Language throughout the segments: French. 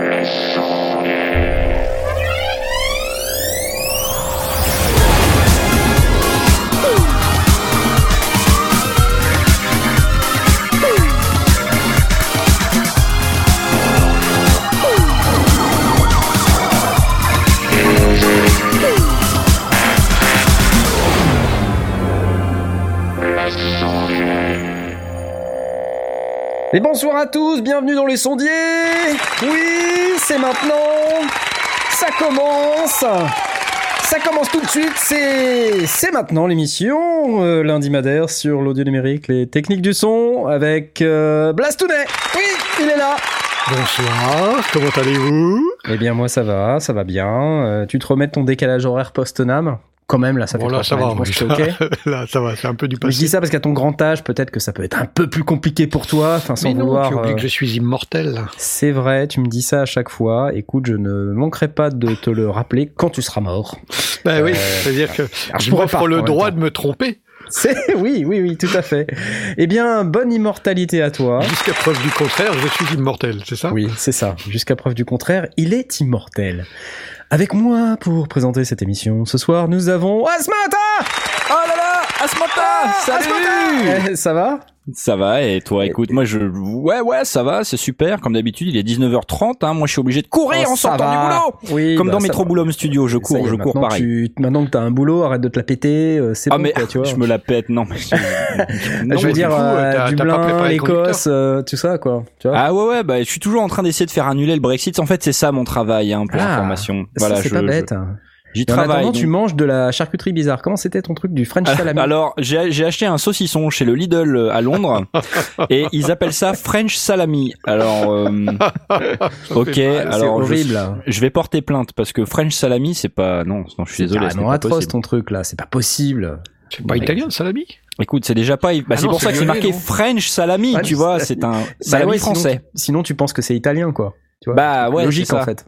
Et à tous, bienvenue dans les sondiers. Oui, c'est maintenant. Ça commence. Ça commence tout de suite, c'est c'est maintenant l'émission euh, lundi madère sur l'audio numérique, les techniques du son avec euh, Blastounet Oui, il est là. Bonsoir, comment allez-vous? Eh bien moi ça va, ça va bien. Euh, tu te remets de ton décalage horaire post-nam? Quand même, là, ça fait Bon là, ça va, je pense que c'est ok. là, ça va, c'est un peu du Mais je dis passé. ça parce qu'à ton grand âge, peut-être que ça peut être un peu plus compliqué pour toi, enfin sans Mais non, vouloir. tu oublies euh, que je suis immortel. C'est vrai, tu me dis ça à chaque fois. Écoute, je ne manquerai pas de te le rappeler quand tu seras mort. Ben oui, Euh, c'est-à-dire que je m'offre le droit de me tromper C'est oui, oui, oui, tout à fait. Eh bien, bonne immortalité à toi. jusqu'à preuve du contraire, je suis immortel, c'est ça? Oui, c'est ça. Jusqu'à preuve du contraire, il est immortel. Avec moi pour présenter cette émission, ce soir, nous avons Asmata. Oh là là, Asmata! Salut! Eh, Ça va? Ça va, et toi, écoute, moi je... Ouais, ouais, ça va, c'est super, comme d'habitude, il est 19h30, hein, moi je suis obligé de courir Oh, en sortant va. du boulot Oui, Comme bah, dans va. Boulot Studio, je cours, est, je cours pareil. Tu, maintenant que t'as un boulot, arrête de te la péter. euh, C'est Ah bon, mais quoi, tu vois. je me la pète, non. mais je- non, je veux dire, coup, euh, Dublin, l'Écosse, euh, tout ça, quoi. Tu vois Ah ouais, ouais, bah je suis toujours en train d'essayer de faire annuler le Brexit. En fait, c'est ça mon travail, hein, pour Ah, information. Voilà, c'est je, pas je- bête. J'y en travaille. tu manges de la charcuterie bizarre. Comment c'était ton truc du French salami Alors, j'ai acheté un saucisson chez le Lidl euh, à Londres et ils appellent ça French salami. Alors, euh, ok, alors je, horrible. je vais porter plainte parce que French salami, c'est pas non, non, je suis désolé, c'est atroce possible. ton truc là. C'est pas possible. C'est pas italien, le salami? Écoute, c'est déjà pas. Bah, Ah c'est pour ça que c'est marqué non French salami. French tu vois, c'est un Bah salami ouais, français. Sinon, tu penses que c'est italien, quoi. Tu vois Bah ouais, Logique en fait.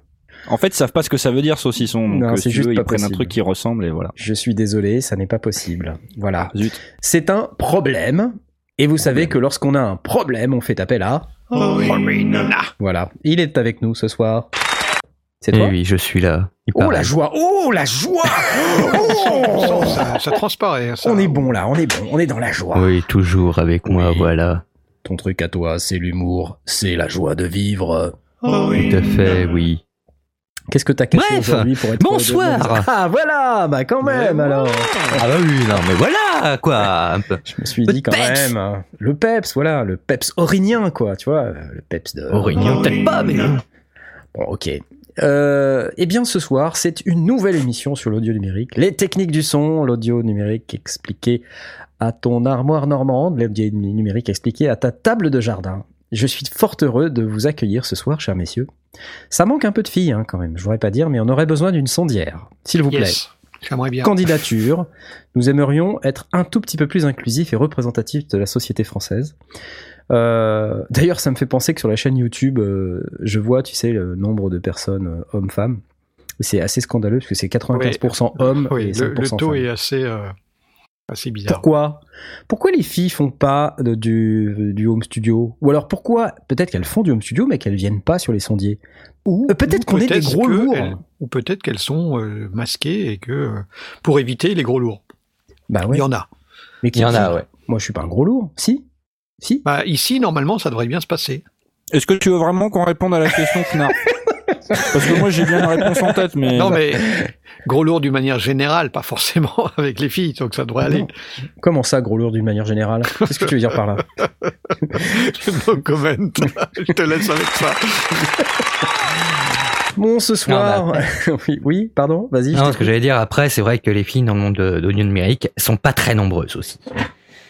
En fait, ils savent pas ce que ça veut dire saucisson. Donc, Non, euh, c'est si juste veux, pas ils prennent un possible. truc qui ressemble et voilà. Je suis désolé, ça n'est pas possible. Voilà. Zut. C'est un problème. Et vous savez que lorsqu'on a un problème, on fait appel à. Voilà. Il est avec nous ce soir. C'est Eh toi oui, je suis là. Il Oh paraît. la joie Oh la joie Oh ça, ça transparaît. ça. On est bon là, on est bon, on est dans la joie. Oui, toujours avec moi, Oui. voilà. Ton truc à toi, c'est l'humour, c'est la joie de vivre. Tout à fait, oui. Qu'est-ce que t'as caché aujourd'hui pour être bonsoir. Ah voilà, bah quand même alors. Ah bah oui, non, mais voilà, quoi, un peu. Je me suis Le dit quand peps. même hein, le peps, voilà, le peps aurigien quoi, tu vois, le peps de. Aurignon, peut-être pas, mais... Bon, ok. Euh, eh bien, ce soir, c'est une nouvelle émission sur l'audio numérique, les techniques du son, l'audio numérique expliqué à ton armoire normande, l'audio numérique expliqué à ta table de jardin. Je suis fort heureux de vous accueillir ce soir, chers messieurs. Ça manque un peu de filles, hein, quand même. Je voudrais pas dire, mais on aurait besoin d'une sondière, s'il vous plaît. J'aimerais bien. Candidature. Nous aimerions être un tout petit peu plus inclusif et représentatif de la société française. Euh, D'ailleurs, ça me fait penser que sur la chaîne YouTube, euh, je vois, tu sais, le nombre de personnes euh, hommes-femmes. C'est assez scandaleux parce que c'est 95% hommes Oui, et 5% le, le taux femmes. est assez, assez bizarre. Pourquoi? Pourquoi les filles font pas de- du, du home studio? Ou alors pourquoi Peut-être qu'elles font du home studio mais qu'elles viennent pas sur les sondiers? Ou Euh, peut-être qu'on est des gros lourds. elles- ou peut-être qu'elles sont euh, masquées et que euh, pour éviter les gros lourds. Bah Il y en a. Mais Il y en a, ouais. Moi, je suis pas un gros lourd. Si Si Bah, ici, normalement, ça devrait bien se passer. Est-ce que tu veux vraiment qu'on réponde à la question, Fnarf Parce que moi, j'ai bien la réponse en tête, mais. Non, mais gros lourd d'une manière générale, pas forcément avec les filles, donc ça devrait aller. Non. Comment ça, gros lourd d'une manière générale? Qu'est-ce que tu veux dire par là? No comment. Je te laisse avec ça. Bon, ce soir. oui, oui, pardon, vas-y. Non, ce que j'allais dire après, c'est vrai que les filles dans le monde de d'audio numérique sont pas très nombreuses aussi.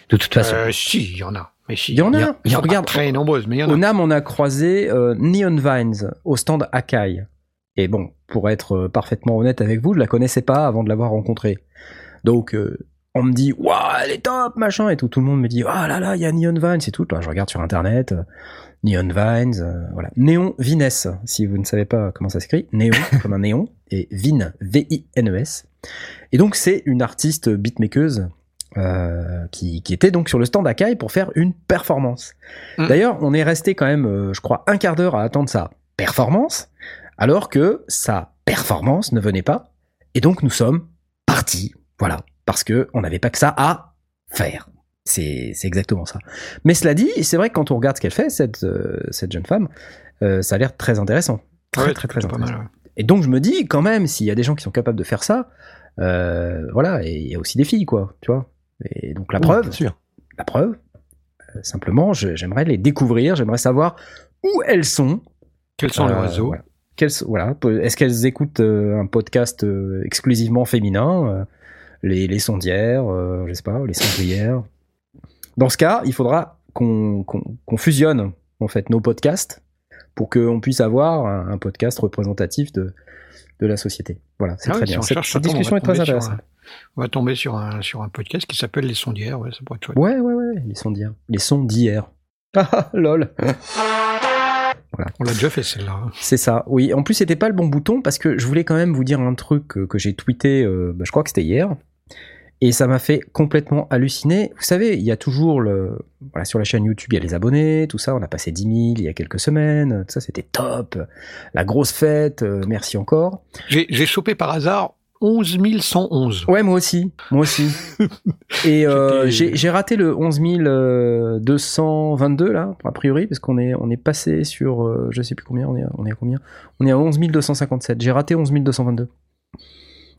De toute façon. Euh, si, il y en a. Mais. Il y en a. il y en a Regarde, Très nombreuses, mais il y en a. au NAM, on a croisé euh, Neon Vines au stand Akai. Et bon, pour être euh, parfaitement honnête avec vous, je la connaissais pas avant de l'avoir rencontrée. Donc, euh, on me dit, waouh, elle est top, machin, et tout. Tout le monde me dit, ah là là, il y a Neon Vines et tout. Bah, je regarde sur internet, euh, Neon Vines, euh, voilà. Néon Vines, si vous ne savez pas comment ça s'écrit. Néon, comme un néon, et Vine, V-I-N-E-S. Et donc, c'est une artiste beatmakeuse euh, qui, qui était donc sur le stand Akai pour faire une performance. Mm. D'ailleurs, on est resté quand même, euh, je crois, un quart d'heure à attendre sa performance, alors que sa performance ne venait pas. Et donc nous sommes partis, voilà, parce que on n'avait pas que ça à faire. C'est exactement ça. Mais cela dit, c'est vrai que quand on regarde ce qu'elle fait, cette, euh, cette jeune femme, ça a l'air très intéressant. Très, Ouais, très, très intéressant. mal. ouais. Et donc je me dis, quand même, s'il y a des gens qui sont capables de faire ça, voilà, et il y a aussi des filles, quoi, tu vois. Et donc la Oui, preuve, bien sûr. la preuve, euh, simplement, j'aimerais les découvrir, j'aimerais savoir où elles sont. Quels sont les Euh, réseaux voilà. Voilà. Est-ce qu'elles écoutent euh, un podcast euh, exclusivement féminin euh, les, les sondières, euh, je sais pas, les cendrières? Dans ce cas, il faudra qu'on qu'on- qu'on fusionne en fait nos podcasts pour qu'on puisse avoir un, un podcast représentatif de, de la société. Voilà, c'est Ah très oui, si bien. on Cette, discussion va est très tomber sur intéressante. un- On va tomber sur un, sur un podcast qui s'appelle Les Sondières, ouais, ça pourrait être chouette. Ouais, ouais, ouais, les sons d'hier. Les sons d'hier. Ah, lol. On l'a déjà fait celle-là. hein. C'est ça, oui. En plus, c'était pas le bon bouton parce que je voulais quand même vous dire un truc que, que j'ai tweeté, euh, bah, je crois que c'était hier. Et ça m'a fait complètement halluciner. Vous savez, il y a toujours le. Voilà, sur la chaîne YouTube, il y a les abonnés, tout ça. On a passé 10 000 il y a quelques semaines. Tout ça, c'était top. La grosse fête, euh, merci encore. J'ai chopé par hasard 11 111. Ouais, moi aussi. Moi aussi. Et euh, j'ai j'ai raté le 11 222 là, a priori, parce qu'on est, on est passé sur, euh, je sais plus combien, on est, on est à combien? On est à 11 257. J'ai raté 11 222.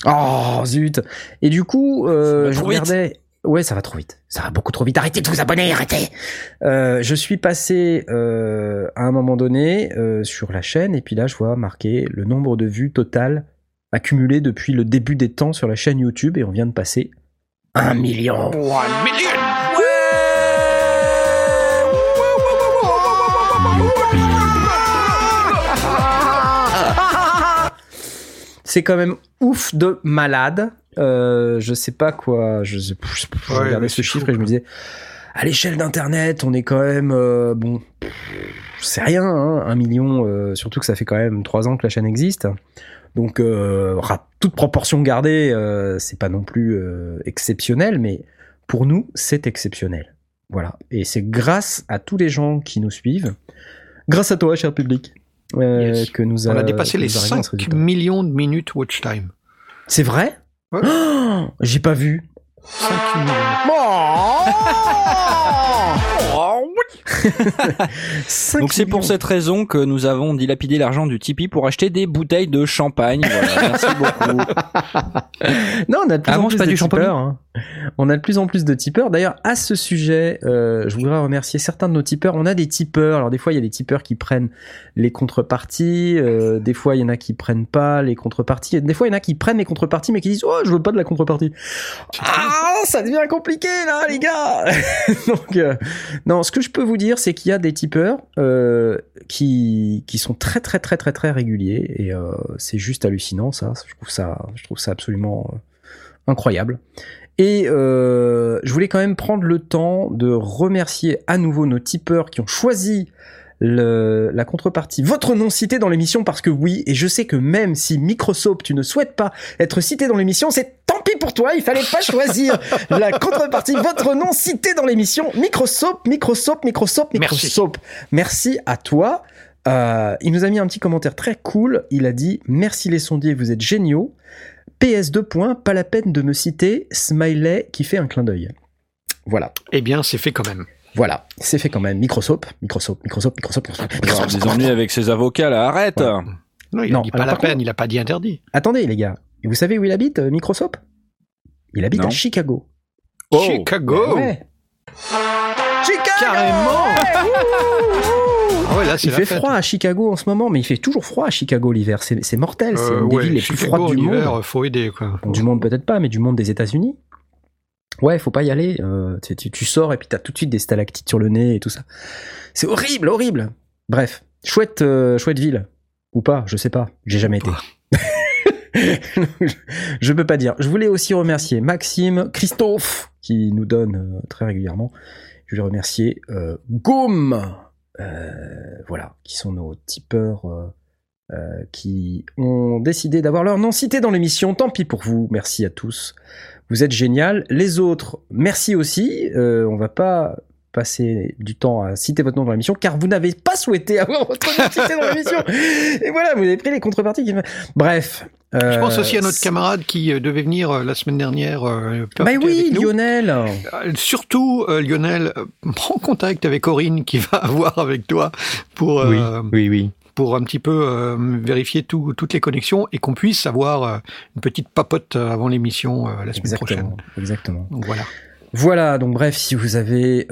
Oh zut Et du coup, euh, je vite. regardais. Ouais, ça va trop vite. Ça va beaucoup trop vite. Arrêtez de vous abonner, arrêtez. Euh, je suis passé euh, à un moment donné euh, sur la chaîne et puis là, je vois marqué le nombre de vues total accumulé depuis le début des temps sur la chaîne YouTube et on vient de passer un million. C'est quand même ouf de malade. Euh, je sais pas quoi. Je, je, je- je Ouais, regardais ce chiffre fou, et je me disais, à l'échelle d'Internet, on est quand même euh, bon. C'est rien, hein, un million. euh, surtout que ça fait quand même trois ans que la chaîne existe. Donc, euh, ra- toute proportion gardée, euh, c'est pas non plus euh, exceptionnel, mais pour nous, c'est exceptionnel. Voilà. Et c'est grâce à tous les gens qui nous suivent, grâce à toi, cher public, euh, Yes. que nous On a, dépassé les nous arrivons à ce 5 résultat. millions de minutes watch time. C'est vrai? Ouais. Oh, J'ai pas vu. 5 millions. Cinq Donc c'est pour cette raison que nous avons dilapidé l'argent du Tipeee pour acheter des bouteilles de champagne. Voilà, merci beaucoup. Non, on a de plus Ah, en plus pas de du champagne. tipeurs. hein. On a de plus en plus de tipeurs. D'ailleurs, à ce sujet, euh, je voudrais remercier certains de nos tipeurs. On a des tipeurs. Alors des fois, il y a des tipeurs qui prennent les contreparties. euh, des fois, il y en a qui prennent pas les contreparties. Et des fois, il y en a qui prennent les contreparties, mais qui disent oh, je veux pas de la contrepartie. Ah, ça devient compliqué là, les gars. Donc, euh, non, ce que je peux vous dire, c'est qu'il y a des tipeurs qui qui sont très très très très très réguliers et c'est juste hallucinant ça. Je trouve ça, je trouve ça absolument incroyable. Et euh, je voulais quand même prendre le temps de remercier à nouveau nos tipeurs qui ont choisi le- la contrepartie, votre nom cité dans l'émission, parce que oui, et je sais que même si Microsoft, tu ne souhaites pas être cité dans l'émission, c'est tant pis pour toi, il fallait pas choisir la contrepartie, votre nom cité dans l'émission, Microsoft, Microsoft, Microsoft, Merci. Microsoft. Merci à toi. Euh, il nous a mis un petit commentaire très cool. Il a dit Merci les sondiers, vous êtes géniaux. PS2 points, pas la peine de me citer. Smiley qui fait un clin d'œil. Voilà, Eh bien, c'est fait quand même. voilà, c'est fait quand même. Microsoft, Microsoft, Microsoft, Microsoft, Microsoft. Il va y avoir des ennuis avec ses avocats là, arrête Ouais. Non, il Non, a dit pas la peine, contre- il a pas dit interdit. Attendez les gars, Et vous savez où il habite, euh, Microsoft? Il habite Non. à Chicago. Oh. Chicago Ouais. Chicago Carrément ouais, là, Il fait fête. froid à Chicago en ce moment, mais il fait toujours froid à Chicago l'hiver. C'est mortel. C'est Euh, une des ouais, villes les plus froides du monde. hiver, faut aider, quoi. Bon, du monde peut-être pas, mais du monde des États-Unis. Ouais, faut pas y aller. euh, tu, tu- tu sors et puis t'as tout de suite des stalactites sur le nez et tout ça. C'est horrible, horrible. Bref, chouette, euh, chouette ville ou pas, je sais pas. J'ai jamais été. je peux pas dire. Je voulais aussi remercier Maxime, Christophe qui nous donne euh, très régulièrement. Je voulais remercier euh, Gaume, euh, voilà, qui sont nos tipeurs. euh, euh, qui ont décidé d'avoir leur nom cité dans l'émission. Tant pis pour vous. Merci à tous. Vous êtes génial. Les autres, merci aussi. Euh, on va pas passé du temps à citer votre nom dans l'émission, car vous n'avez pas souhaité avoir votre nom cité dans l'émission. Et voilà, vous avez pris les contreparties. qui- Bref. Je pense euh, aussi à notre camarade qui euh, devait venir euh, la semaine dernière. Bah oui. Lionel. Surtout, Lionel, prends contact avec Corinne qui va avoir avec toi pour, oui, oui. pour un petit peu euh, vérifier tout- toutes les connexions et qu'on puisse avoir euh, une petite papote avant l'émission euh, la semaine prochaine. Exactement. Donc voilà. Voilà, donc bref, si vous avez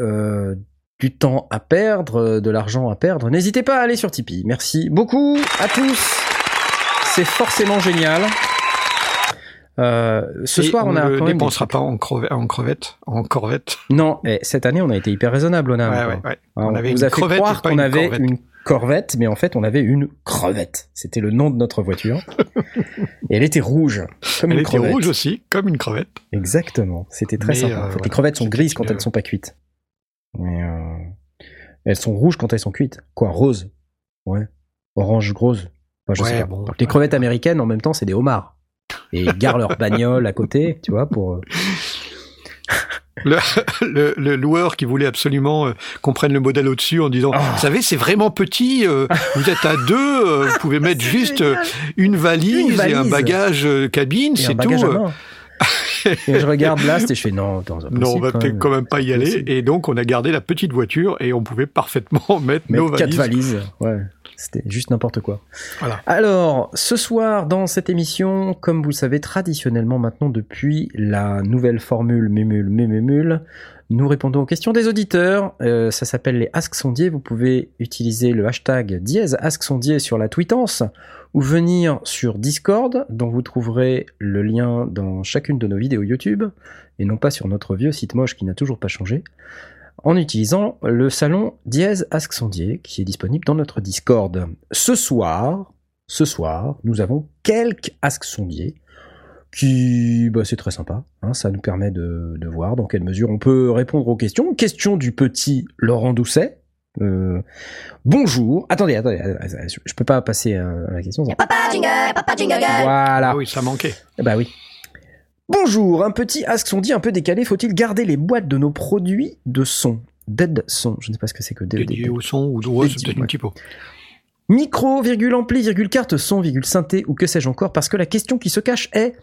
du temps à perdre, de l'argent à perdre, n'hésitez pas à aller sur Tipeee. Merci beaucoup à tous. C'est forcément génial. Euh, ce Et soir, on, on a ne quand même. dépensera pas en, crevette, en crevette. En corvette. Non, et cette année, on a été hyper raisonnable, on a. Ouais, ouais, ouais. on On avait vous une a fait croire qu'on avait corvette. une corvette, mais en fait, on avait une crevette. C'était le nom de notre voiture. et elle était rouge, comme Elle une était crevette. rouge aussi, comme une crevette. Exactement. C'était très Mais, sympa. euh, en fait, les crevettes sont grises quand elles sont pas cuites. Mais euh, elles sont rouges quand elles sont cuites. Quoi, rose Ouais. Orange rose. Enfin, je Ouais, sais pas. bon, les crevettes américaines, en même temps, c'est des homards. Et ils garent leur bagnole à côté, tu vois, pour. euh, Le, le, le loueur qui voulait absolument euh, qu'on prenne le modèle au-dessus en disant, Ah. vous savez, c'est vraiment petit, euh, vous êtes à deux, euh, vous pouvez mettre juste une valise, Une valise. et un bagage cabine, c'est tout. et je regarde Blast et je fais non, pas Non, on va peut-être quand même pas y aller. Et donc, on a gardé la petite voiture et on pouvait parfaitement mettre Mais nos quatre valises. valises, ouais. C'était juste n'importe quoi. Voilà. Alors, ce soir, dans cette émission, comme vous le savez, traditionnellement maintenant depuis la nouvelle formule Mumule Mumule, nous répondons aux questions des auditeurs. Euh, ça s'appelle les Ask Sondier. Vous pouvez utiliser le hashtag dièse Ask Sondier sur la tweetance ou venir sur Discord, dont vous trouverez le lien dans chacune de nos vidéos YouTube, et non pas sur notre vieux site moche qui n'a toujours pas changé en utilisant le salon Dièse Ask Sondier qui est disponible dans notre Discord. Ce soir, ce soir, nous avons quelques Ask Sondier qui, bah, c'est très sympa. hein, ça nous permet de, de voir dans quelle mesure on peut répondre aux questions. Question du petit Laurent Doucet. Euh, bonjour. Attendez, attendez, attendez, je je peux pas passer euh, à la question. sans- Papa jingle, papa jingle. Voilà. Ah oui, ça manquait. Bah oui. Bonjour, un petit ask son dit un peu décalé. Faut-il garder les boîtes de nos produits de son Dead son, je ne sais pas ce que c'est que dead. Dédié au son ou ouais, c'est peut-être ouais. une typo. Micro, virgule ampli, virgule carte son, virgule synthé ou que sais-je encore, parce que la question qui se cache est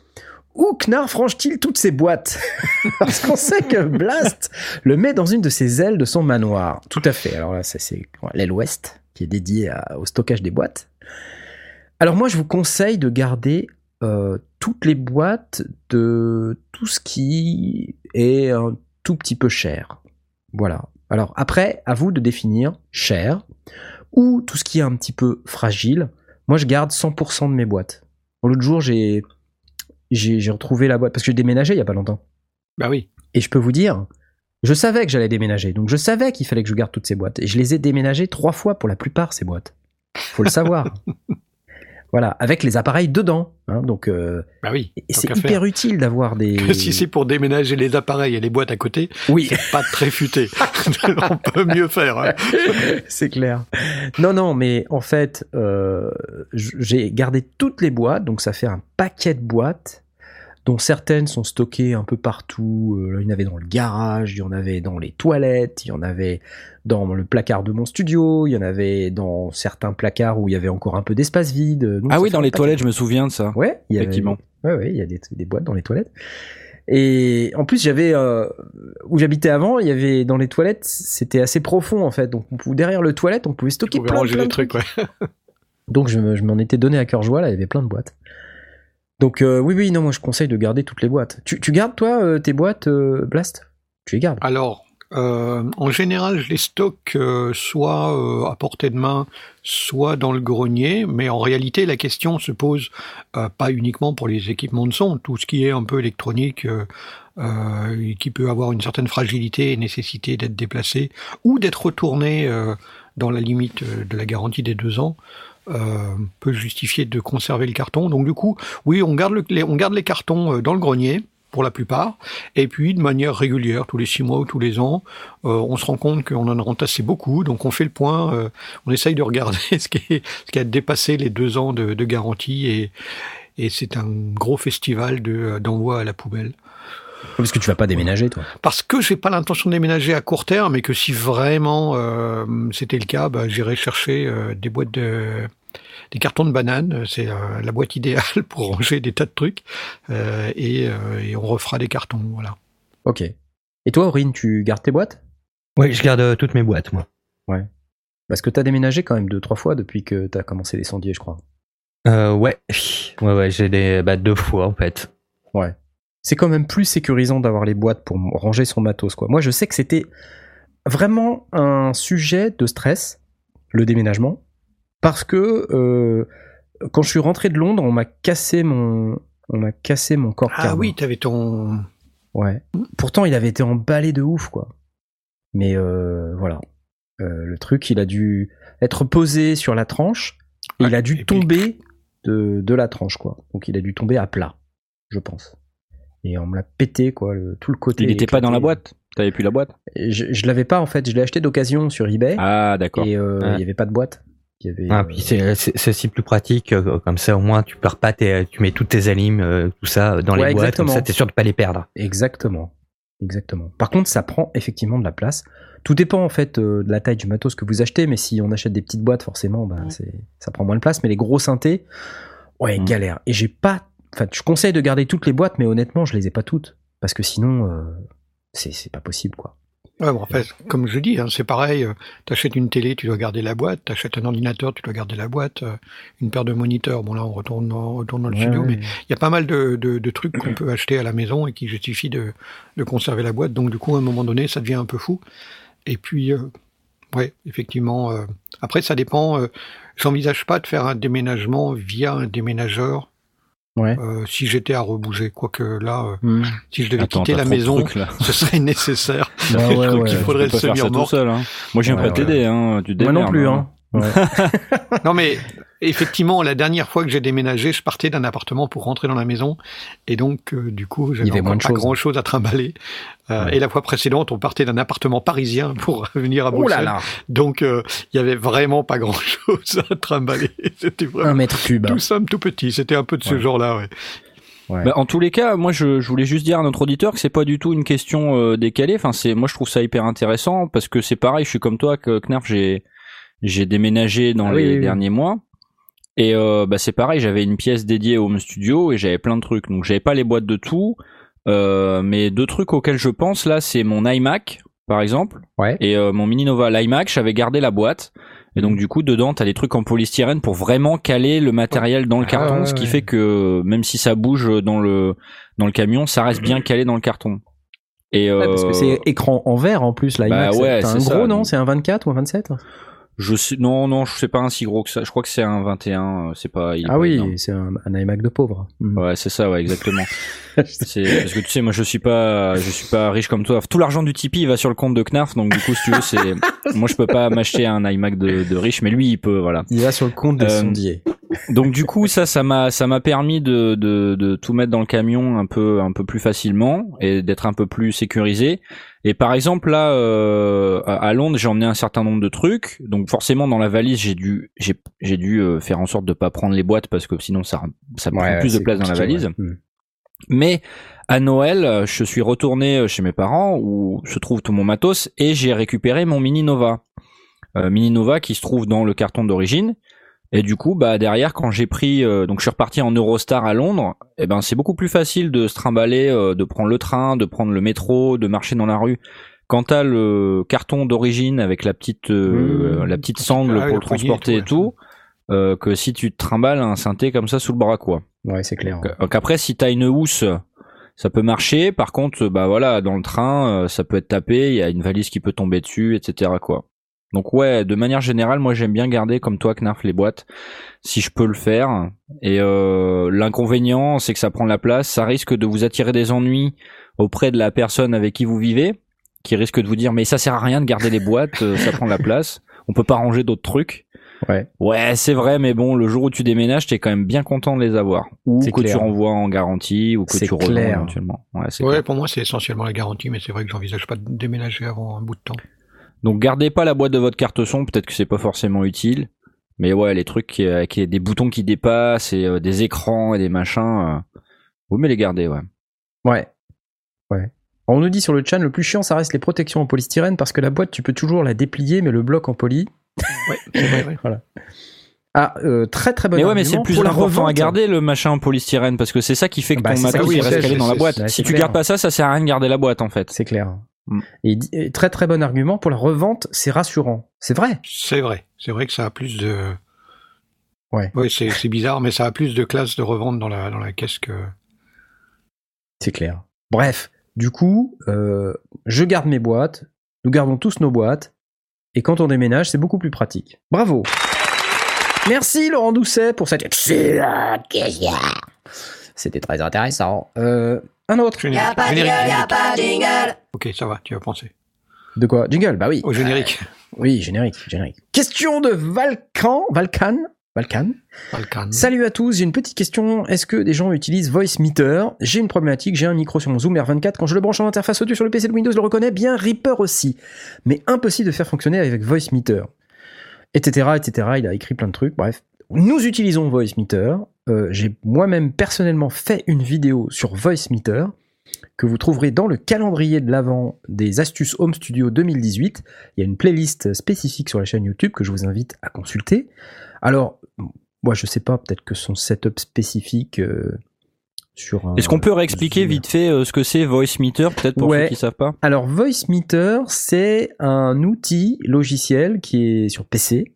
où Knarr franche-t-il toutes ces boîtes Parce qu'on sait que Blast le met dans une de ses ailes de son manoir. Tout à fait. Alors là, c'est l'aile ouest qui est dédiée au stockage des boîtes. Alors moi, je vous conseille de garder euh, toutes les boîtes de tout ce qui est un tout petit peu cher. Voilà. Alors après, à vous de définir cher ou tout ce qui est un petit peu fragile. Moi, je garde 100% de mes boîtes. L'autre jour, j'ai retrouvé la boîte parce que j'ai déménagé il y a pas longtemps. Bah oui. Et je peux vous dire, je savais que j'allais déménager, donc je savais qu'il fallait que je garde toutes ces boîtes. Et je les ai déménagées trois fois pour la plupart ces boîtes. Faut le savoir. voilà, avec les appareils dedans. hein, donc euh, Bah oui. c'est hyper faire. utile d'avoir des. si c'est pour déménager les appareils et les boîtes à côté, Oui. pas très futé. On peut mieux faire. hein. c'est clair. Non, non, mais en fait, euh, j'ai gardé toutes les boîtes, donc ça fait un paquet de boîtes, dont certaines sont stockées un peu partout. Euh, il y en avait dans le garage, il y en avait dans les toilettes, il y en avait dans le placard de mon studio, il y en avait dans certains placards où il y avait encore un peu d'espace vide. Donc Ah oui, dans les toilettes, je me souviens de ça. Ouais, il y avait- Effectivement. Ouais, ouais, il y a des, des boîtes dans les toilettes. Et en plus, j'avais euh, où j'habitais avant, il y avait dans les toilettes, c'était assez profond en fait. Donc on pouvait- derrière le toilette, on pouvait stocker plein, ranger plein de trucs, ouais. Donc je, me- je m'en étais donné à cœur joie, là, il y avait plein de boîtes. Donc euh, oui, oui, non, moi je conseille de garder toutes les boîtes. Tu, gardes toi euh, tes boîtes euh, Blast? Tu les gardes? Alors, en général, je les stocke soit à portée de main, soit dans le grenier, mais en réalité, la question se pose pas uniquement pour les équipements de son, tout ce qui est un peu électronique, qui peut avoir une certaine fragilité et nécessiter d'être déplacé, ou d'être retourné dans la limite de la garantie des deux ans. Euh, peut justifier de conserver le carton. Donc du coup, oui, on garde, le- les, on garde les cartons euh, dans le grenier pour la plupart, et puis de manière régulière, tous les six mois ou tous les ans, euh, on se rend compte qu'on en a entassé beaucoup, donc on fait le point, euh, on essaye de regarder ce qui, est, ce qui a dépassé les deux ans de, de garantie, et, et c'est un gros festival de, d'envoi à la poubelle. Parce que tu vas pas déménager, toi. Parce que j'ai pas l'intention de déménager à court terme, et que si vraiment euh, c'était le cas, bah, j'irai chercher euh, des boîtes de des cartons de bananes. C'est euh, la boîte idéale pour ranger des tas de trucs, euh, et, euh, et on refera des cartons. Voilà. Ok. Et toi, Aurine, tu gardes tes boîtes? Oui, je garde euh, toutes mes boîtes, moi. Parce que t'as déménagé quand même deux, trois fois depuis que t'as commencé les sondiers, je crois. Euh, ouais, ouais, ouais, j'ai des bah, deux fois en fait. Ouais. C'est quand même plus sécurisant d'avoir les boîtes pour ranger son matos, quoi. Moi, je sais que c'était vraiment un sujet de stress, le déménagement, parce que euh, quand je suis rentré de Londres, on m'a cassé mon, on m'a cassé mon corps. Ah oui, t'avais ton. Ouais. Pourtant, il avait été emballé de ouf, quoi. Mais euh, voilà. Euh, le truc, il a dû être posé sur la tranche et Ouais, il a dû puis- tomber de, de la tranche, quoi. Donc, il a dû tomber à plat, je pense. Et on me l'a pété, quoi, le- tout le côté. Il était pas dans la boîte? T'avais plus la boîte? Je, je l'avais pas, en fait. Je l'ai acheté d'occasion sur eBay Ah, d'accord. et euh, il Ouais. y avait pas de boîte. Il y avait, Ah, euh, puis c'est aussi plus pratique, euh, comme ça au moins tu perds pas tes, tu mets toutes tes alimes, euh, tout ça dans Ouais, les boîtes, exactement. comme ça t'es sûr de pas les perdre. Exactement. Exactement. Par contre, ça prend effectivement de la place. Tout dépend en fait euh, de la taille du matos que vous achetez, mais si on achète des petites boîtes, forcément, bah, Ouais. c'est, ça prend moins de place. Mais les gros synthés, ouais, Mm. galère. Et j'ai pas. Enfin, je conseille de garder toutes les boîtes, mais honnêtement, je les ai pas toutes. Parce que sinon, euh, c'est, pas possible, quoi. Ouais, bon, en fait, comme je dis, hein, c'est pareil. euh, T'achètes une télé, tu dois garder la boîte. T'achètes un ordinateur, tu dois garder la boîte. euh, une paire de moniteurs. Bon là, on retourne dans, on retourne dans le Ouais, studio, ouais. mais il y a pas mal de, de, de trucs qu'on peut acheter à la maison et qui justifient de, de conserver la boîte. Donc du coup, à un moment donné, ça devient un peu fou. Et puis, euh, ouais, effectivement. euh, après, ça dépend. euh, J'envisage pas de faire un déménagement via un déménageur Ouais. euh, si j'étais à rebouger. Quoique là, euh, Mm. si je devais Attends, quitter la maison, trucs, ce serait nécessaire. Ouais, Je ouais, ouais. qu'il faudrait le semi-remorque. seul. Hein. Moi, je viens Ouais, pas t'aider. Hein. Tu Moi non plus, hein. hein. Ouais. Non mais effectivement, la dernière fois que j'ai déménagé, je partais d'un appartement pour rentrer dans la maison, et donc euh, du coup, Il y j'avais pas grand chose à trimballer. Euh, Ouais. Et la fois précédente, on partait d'un appartement parisien pour venir à Oh là Bruxelles, là donc euh, il y avait vraiment pas grand chose à trimballer. C'était Un vraiment mètre cube. tout simple, tout petit. C'était un peu de ce Ouais. genre-là. Ouais. Ouais. Bah, en tous les cas, moi je, je voulais juste dire à notre auditeur que c'est pas du tout une question euh, décalée. Enfin, c'est moi je trouve ça hyper intéressant parce que c'est pareil. Je suis comme toi que Knarf, j'ai j'ai déménagé dans Ah les oui, oui, oui. derniers mois et euh, bah c'est pareil. J'avais une pièce dédiée au home studio et j'avais plein de trucs. Donc j'avais pas les boîtes de tout, euh, mais deux trucs auxquels je pense là, c'est mon iMac par exemple Ouais. et euh, mon Mini Nova. L'iMac, j'avais gardé la boîte. Et donc du coup dedans t'as des trucs en polystyrène pour vraiment caler le matériel dans le Ah, carton, ouais, ce qui ouais. fait que même si ça bouge dans le dans le camion, ça reste bien calé dans le carton. Et Ouais, parce euh, que c'est écran en verre en plus, là. bah ouais, c'est un gros, ça. non? C'est un 24 ou un 27 je sais non non, je sais pas un si gros que ça. Je crois que c'est un 21, euh, c'est pas il Ah pas oui, c'est un, un iMac de pauvre. Mm. Ouais, c'est ça, ouais, exactement. c'est parce que tu sais, moi je suis pas, je suis pas riche comme toi. Tout l'argent du Tipeee il va sur le compte de Knarf, donc du coup, si tu veux, c'est, moi je peux pas m'acheter un iMac de, de riche, mais lui il peut, voilà. Il va sur le compte des Euh, sondiers. Donc du coup, ça, ça m'a, ça m'a permis de, de, de tout mettre dans le camion un peu, un peu plus facilement et d'être un peu plus sécurisé. Et par exemple là, euh, à Londres, j'ai emmené un certain nombre de trucs. Donc forcément, dans la valise, j'ai dû, j'ai, j'ai dû euh, faire en sorte de pas prendre les boîtes parce que sinon ça, ça prend Ouais, plus de place dans la valise. ouais. Mm. Mais à Noël, je suis retourné euh, chez mes parents où se trouve tout mon matos et j'ai récupéré mon Mini Nova. Euh, Mini Nova qui se trouve dans le carton d'origine. Et du coup, bah derrière, quand j'ai pris, euh, donc je suis reparti en Eurostar à Londres, et ben c'est beaucoup plus facile de se trimballer, euh, de prendre le train, de prendre le métro, de marcher dans la rue. Quand t'as le carton d'origine avec la petite, euh, Mmh. la petite sangle Ah, pour le et transporter tout, et tout, euh, que si tu te trimbales un synthé comme ça sous le bras, quoi. Ouais, c'est clair. Donc, donc après, si t'as une housse, ça peut marcher. Par contre, bah voilà, dans le train, ça peut être tapé. Il y a une valise qui peut tomber dessus, etc. Quoi. Donc ouais, de manière générale, moi j'aime bien garder comme toi Knarf les boîtes, si je peux le faire. Et euh, l'inconvénient, c'est que ça prend de la place. Ça risque de vous attirer des ennuis auprès de la personne avec qui vous vivez, qui risque de vous dire mais ça sert à rien de garder les boîtes, euh, ça prend de la place. On peut pas ranger d'autres trucs. Ouais. Ouais, c'est vrai, mais bon, le jour où tu déménages, t'es quand même bien content de les avoir. Ou C'est que clair. tu renvoies en garantie, ou que tu revends clair. éventuellement. Ouais, Ouais, clair. pour moi, c'est essentiellement la garantie, mais c'est vrai que j'envisage pas de déménager avant un bout de temps. Donc gardez pas la boîte de votre carte son, peut-être que c'est pas forcément utile. Mais ouais, les trucs qui, euh, qui des boutons qui dépassent et euh, des écrans et des machins, euh, vous me les gardez, ouais. Ouais. On nous dit sur le chat, le plus chiant, ça reste les protections en polystyrène parce que la boîte, tu peux toujours la déplier, mais le bloc en poly. Ouais, c'est vrai, ouais. Voilà. Ah, euh, très très bonne Mais ouais, mais c'est le plus important à garder le machin en polystyrène parce que c'est ça qui fait que Bah, ton matos oui, reste calé dans la boîte. Si tu clair. gardes pas ça, ça sert à rien de garder la boîte en fait. C'est clair. Mm. Et, très très bon argument pour la revente, c'est rassurant. C'est vrai. C'est vrai. C'est vrai que ça a plus de. Ouais. Ouais, c'est bizarre, mais ça a plus de classes de revente dans la, dans la caisse que. C'est clair. Bref, du coup, euh, je garde mes boîtes, nous gardons tous nos boîtes, et quand on déménage, c'est beaucoup plus pratique. Bravo Merci Laurent Doucet pour cette excellente question. C'était très intéressant. Euh, un autre. Générique. Générique. Ok, ça va, tu as pensé. De quoi? Jingle? Bah oui. Au générique. Oui, générique, générique. Question de Valkan, Valkan, Valkan. Balkan. Salut à tous, j'ai une petite question. Est-ce que des gens utilisent Voice Meter? J'ai une problématique, j'ai un micro sur mon Zoom R24. Quand je le branche en interface audio sur le PC de Windows, je le reconnaît bien, Reaper aussi. Mais impossible de faire fonctionner avec Voice Meter. Etc, etc. Il a écrit plein de trucs, bref. Nous utilisons Voice Meter. Euh, j'ai moi-même personnellement fait une vidéo sur Voice Meter que vous trouverez dans le calendrier de l'avant des astuces Home Studio 2018. Il y a une playlist spécifique sur la chaîne YouTube que je vous invite à consulter. Alors, moi je sais pas, peut-être que son setup spécifique euh, sur un- Est-ce qu'on peut réexpliquer Zoom. vite fait euh, ce que c'est Voice Meter peut-être pour Ouais. ceux qui savent pas? Alors Voice Meter, c'est un outil logiciel qui est sur PC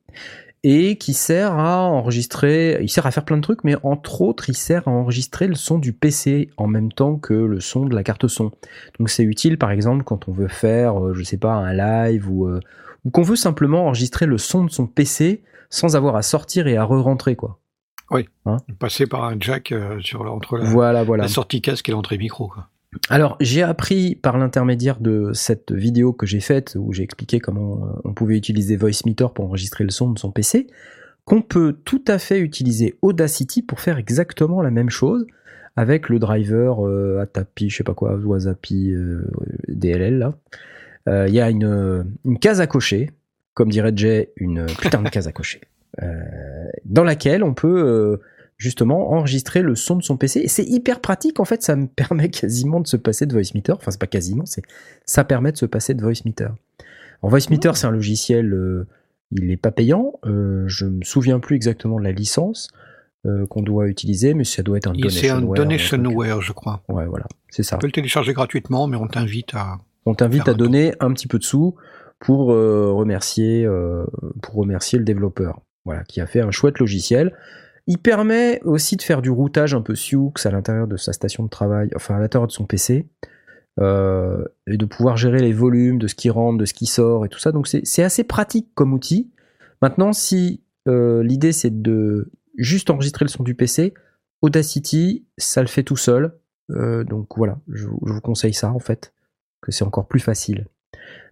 et qui sert à enregistrer, il sert à faire plein de trucs, mais entre autres, il sert à enregistrer le son du PC en même temps que le son de la carte son. Donc c'est utile par exemple quand on veut faire, euh, je sais pas, un live ou, euh, ou qu'on veut simplement enregistrer le son de son PC sans avoir à sortir et à re-rentrer quoi. Passer par un jack euh, sur entre la, Voilà, voilà. la sortie casque et l'entrée micro. Quoi. Alors, j'ai appris par l'intermédiaire de cette vidéo que j'ai faite, où j'ai expliqué comment euh, on pouvait utiliser VoiceMeter pour enregistrer le son de son PC, qu'on peut tout à fait utiliser Audacity pour faire exactement la même chose avec le driver euh, Atapi, je sais pas quoi, Wasapi euh, DLL là. Il y a une, une case à cocher, comme dirait Jay, une putain de case à cocher, dans laquelle on peut justement enregistrer le son de son PC. Et c'est hyper pratique, en fait, ça me permet quasiment de se passer de VoiceMeter. Enfin, c'est pas quasiment, c'est ça permet de se passer de VoiceMeter. Alors, VoiceMeter, c'est un logiciel, euh, il est pas payant. Euh, je me souviens plus exactement de la licence euh, qu'on doit utiliser, mais ça doit être un Et C'est un donationware. donationware, je crois. Ouais, voilà, c'est ça. On peut le télécharger gratuitement, mais on t'invite à. On t'invite à donner un petit peu de sous pour euh, remercier pour remercier le développeur, voilà, qui a fait un chouette logiciel. Il permet aussi de faire du routage un peu Sioux à l'intérieur de sa station de travail, enfin à l'intérieur de son PC, euh, et de pouvoir gérer les volumes de ce qui rentre, de ce qui sort et tout ça. Donc c'est assez pratique comme outil. Maintenant, si euh, l'idée c'est de juste enregistrer le son du PC, Audacity, ça le fait tout seul. Euh, donc voilà, je, je vous conseille ça en fait, que c'est encore plus facile.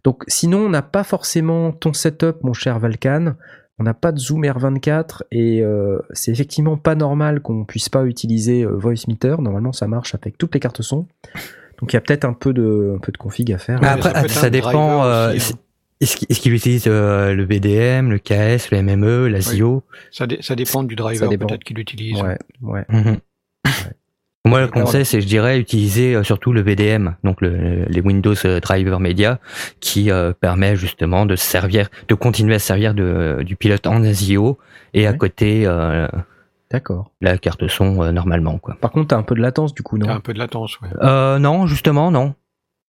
Donc sinon, on n'a pas forcément ton setup, mon cher Valkan. On n'a pas de Zoom R24 et euh, c'est effectivement pas normal qu'on puisse pas utiliser euh, Voice Meter. Normalement, ça marche avec toutes les cartes son. Donc il y a peut-être un peu de un peu de config à faire. Ouais, Après, ça dépend, euh, aussi, hein. Est-ce qu'il est-ce utilise euh, le BDM, le KS, le MME, la ZIO? Ça, dé- ça dépend du driver peut-être qu'il utilise. Ouais, ouais. Mhm. Moi, le conseil, c'est, je dirais, utiliser euh, surtout le BDM, donc le, les Windows euh, Driver Media, qui euh, permet justement de se servir, de continuer à se servir de, du pilote en ASIO et à côté euh, D'accord. la carte son euh, normalement. Quoi. Par contre, t'as un peu de latence du coup, T'as non un peu de latence, ouais. Euh, non, justement, non.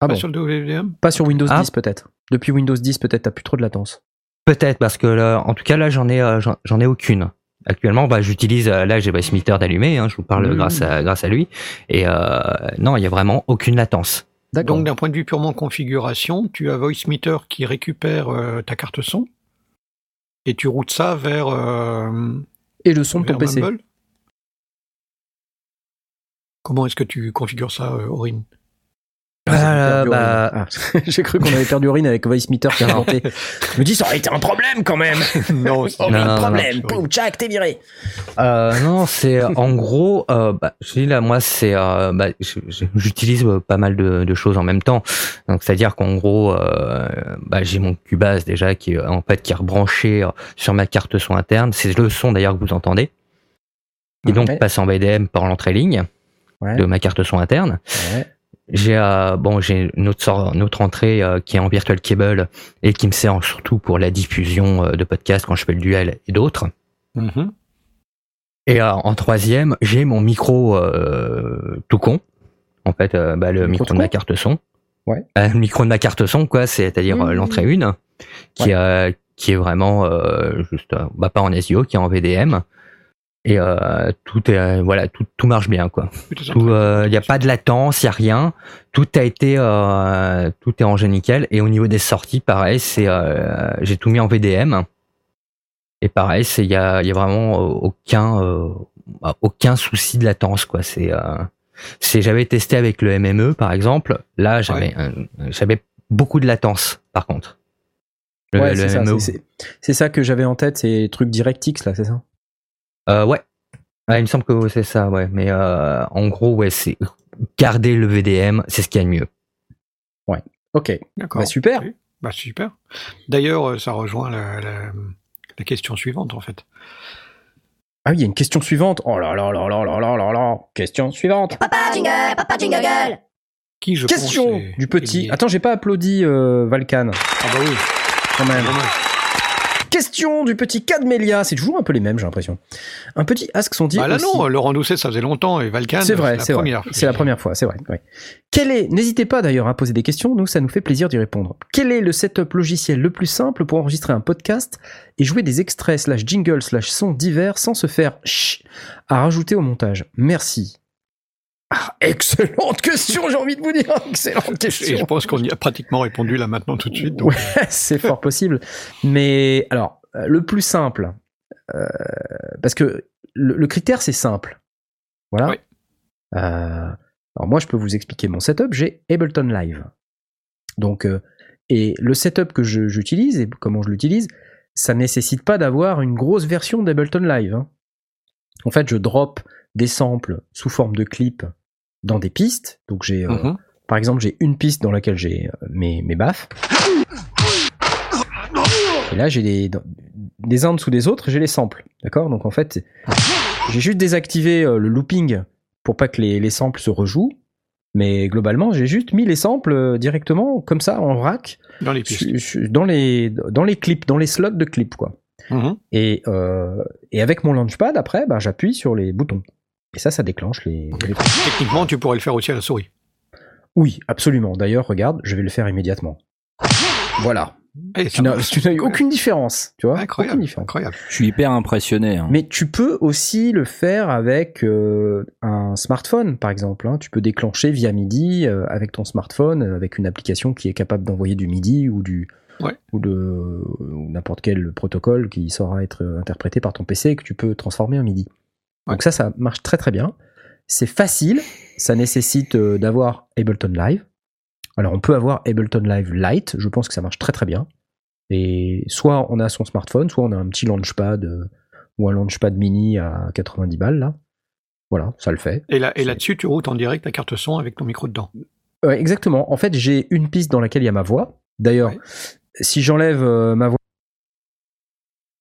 Ah Pas bon sur le WDM Pas sur Windows Ah. 10 peut-être. Depuis Windows 10 peut-être t'as plus trop de latence. Peut-être parce que là, en tout cas là, j'en ai, euh, j'en ai aucune. Actuellement, bah, j'utilise euh, là, j'ai Voice Meter d'allumé. Hein, je vous parle Mmh. grâce à grâce à lui. Et euh, non, il y a vraiment aucune latence. D'accord. Donc d'un point de vue purement configuration, tu as VoiceMeter qui récupère euh, ta carte son et tu routes ça vers, euh, Et le son de ton PC. Mumble? Comment est-ce que tu configures ça, euh, Aurine? Ah, c'est Euh, bah- Aurine. Ah, J'ai cru qu'on avait perdu Aurine avec Voice Meter qui a inventé. Je me dis, ça aurait été un problème quand même. Non, Non, un non, problème. Poum, tchac, t'es viré. Euh, non, c'est en gros, euh, bah, je dis là, moi, c'est, euh, bah, j'utilise euh, pas mal de, de choses en même temps. Donc, c'est-à-dire qu'en gros, euh, bah, j'ai mon Cubase déjà qui, est, en fait, qui est rebranché euh, sur ma carte son interne. C'est le son d'ailleurs que vous entendez. Et donc, Ouais. passe en BDM par l'entrée ligne Ouais. de ma carte son interne. Ouais. J'ai euh, bon j'ai autre entrée euh, qui est en virtual cable et qui me sert surtout pour la diffusion euh, de podcasts quand je fais le duel et d'autres. Mhm. Et euh, en troisième, j'ai mon micro euh, tout con. En fait, bah, le Le micro de ma carte son. Ouais. Le micro de ma carte son, quoi, c'est-à-dire euh, l'entrée 1, qui, euh, qui est vraiment euh, juste, bah, pas en SEO, qui est en VDM. Et euh, tout est, euh, voilà, tout, tout marche bien, quoi. Il n'y a pas de latence, il y a rien. Tout a été, euh, tout est rangé nickel. Et au niveau des sorties, pareil, c'est, euh, j'ai tout mis en VDM. Et pareil, c'est, il y a, il y a vraiment euh, aucun, euh, bah, aucun souci de latence, quoi. C'est, euh, c'est, j'avais testé avec le MME, par exemple. Là, j'avais, j'avais beaucoup de latence, par contre. Ouais, le c'est ça, c'est- c'est- c'est que j'avais en tête, ces trucs DirectX là, c'est ça? Euh, ouais. Ouais, il me semble que c'est ça, ouais. Mais euh, en gros, ouais, c'est garder le VDM, c'est ce qu'il y a de mieux. Ok, D'accord. bah, super. Oui. Bah, super. D'ailleurs, euh, ça rejoint la, la- la question suivante, en fait. Ah oui, il y a une question suivante. Oh là là là là là là là là. Question suivante. Papa jingle, papa jingle. Qui, je Question pense, du petit. Attends, j'ai pas applaudi euh, Valkan Ah bah oui, quand même. Question du petit Cadmélia. C'est toujours un peu les mêmes, j'ai l'impression. Un petit Ask son dit. Bah là aussi- non, Laurent Doucet, ça faisait longtemps, et Valkan, C'est vrai, c'est vrai. première. C'est la première fois, c'est vrai. Quel est, n'hésitez pas d'ailleurs à poser des questions, nous ça nous fait plaisir d'y répondre. Quel est le setup logiciel le plus simple pour enregistrer un podcast et jouer des extraits slash jingles slash sons divers sans se faire chut à rajouter au montage? Merci. Ah, excellente question, j'ai envie de vous dire. Excellente Et je question. pense qu'on y a pratiquement répondu là maintenant tout de suite. Ouais, c'est fort possible. Mais alors, euh, le plus simple, euh, parce que le, le critère c'est simple. Voilà. Oui. Euh, alors moi, je peux vous expliquer mon setup. J'ai Ableton Live. Donc, euh, et le setup que j'utilise et comment je l'utilise, ça nécessite pas d'avoir une grosse version d'Ableton Live. hein. En fait, je drop des samples sous forme de clips dans des pistes. Donc j'ai euh, Mhm. par exemple, j'ai une piste dans laquelle j'ai euh, mes, mes baffes. Et là, j'ai des, des uns en dessous des autres, j'ai les samples. D'accord? Donc en fait, j'ai juste désactivé euh, le looping pour pas que les, les samples se rejouent. Mais globalement, j'ai juste mis les samples directement, comme ça, en rack, dans les dans les, dans les clips, dans les slots de clips, quoi. Mhm. Et, euh, et avec mon launchpad, après, bah, j'appuie sur les boutons. Et ça, ça déclenche les, les Techniquement, tu pourrais le faire aussi à la souris. Oui, absolument. D'ailleurs, regarde, je vais le faire immédiatement. Voilà. Et Tu n'as marche. tu n'as eu aucune différence, tu vois? Aucune Incroyable, différence. incroyable. Je suis hyper impressionné. hein. Mais tu peux aussi le faire avec euh, un smartphone, par exemple. hein. Tu peux déclencher via MIDI euh, avec ton smartphone, euh, avec une application qui est capable d'envoyer du MIDI ou du Ouais. ou de ou n'importe quel protocole qui saura être interprété par ton PC et que tu peux transformer en MIDI. Donc ça, ça marche très très bien. C'est facile. Ça nécessite euh, d'avoir Ableton Live. Alors on peut avoir Ableton Live Lite. Je pense que ça marche très très bien. Et soit on a son smartphone, soit on a un petit launchpad euh, ou un launchpad mini à 90 balles là. Voilà, ça le fait. Et là, et là-dessus, tu routes en direct ta carte son avec ton micro dedans. Exactement. En fait, j'ai une piste dans laquelle il y a ma voix. D'ailleurs, Ouais. si j'enlève euh, ma voix,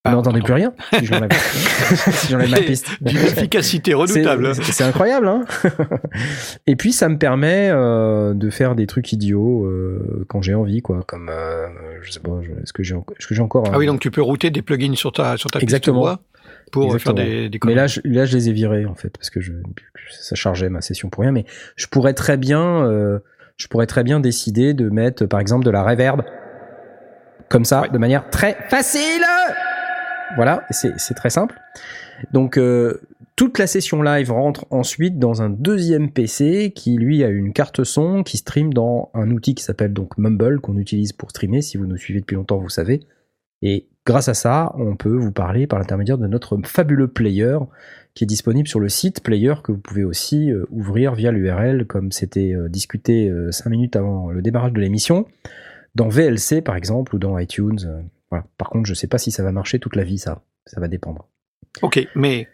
Ah, on n'entendez t'entend. plus rien. Si j'enlève, si ma piste. D'une efficacité redoutable. C'est- C'est incroyable, hein Et puis ça me permet euh, de faire des trucs idiots euh, quand j'ai envie, quoi. Comme euh, je sais pas, est-ce que j'ai en- est-ce que j'ai encore un- Ah oui, donc tu peux router des plugins sur ta, sur ta Exactement. piste pour Exactement. faire des, des Mais là, je, là, je les ai virés en fait parce que je, ça chargeait ma session pour rien. Mais je pourrais très bien, euh, je pourrais très bien décider de mettre, par exemple, de la reverb comme ça, Ouais. de manière très facile. Voilà, c'est très simple. Donc euh, toute la session live rentre ensuite dans un deuxième PC qui lui a une carte son qui stream dans un outil qui s'appelle donc Mumble qu'on utilise pour streamer. Si vous nous suivez depuis longtemps, vous savez. Et grâce à ça, on peut vous parler par l'intermédiaire de notre fabuleux player qui est disponible sur le site player que vous pouvez aussi euh, ouvrir via l'URL comme c'était euh, discuté 5 minutes avant le démarrage de l'émission dans VLC par exemple ou dans iTunes. Voilà. Par contre, je sais pas si ça va marcher toute la vie ça. Ça va dépendre. Ok, mais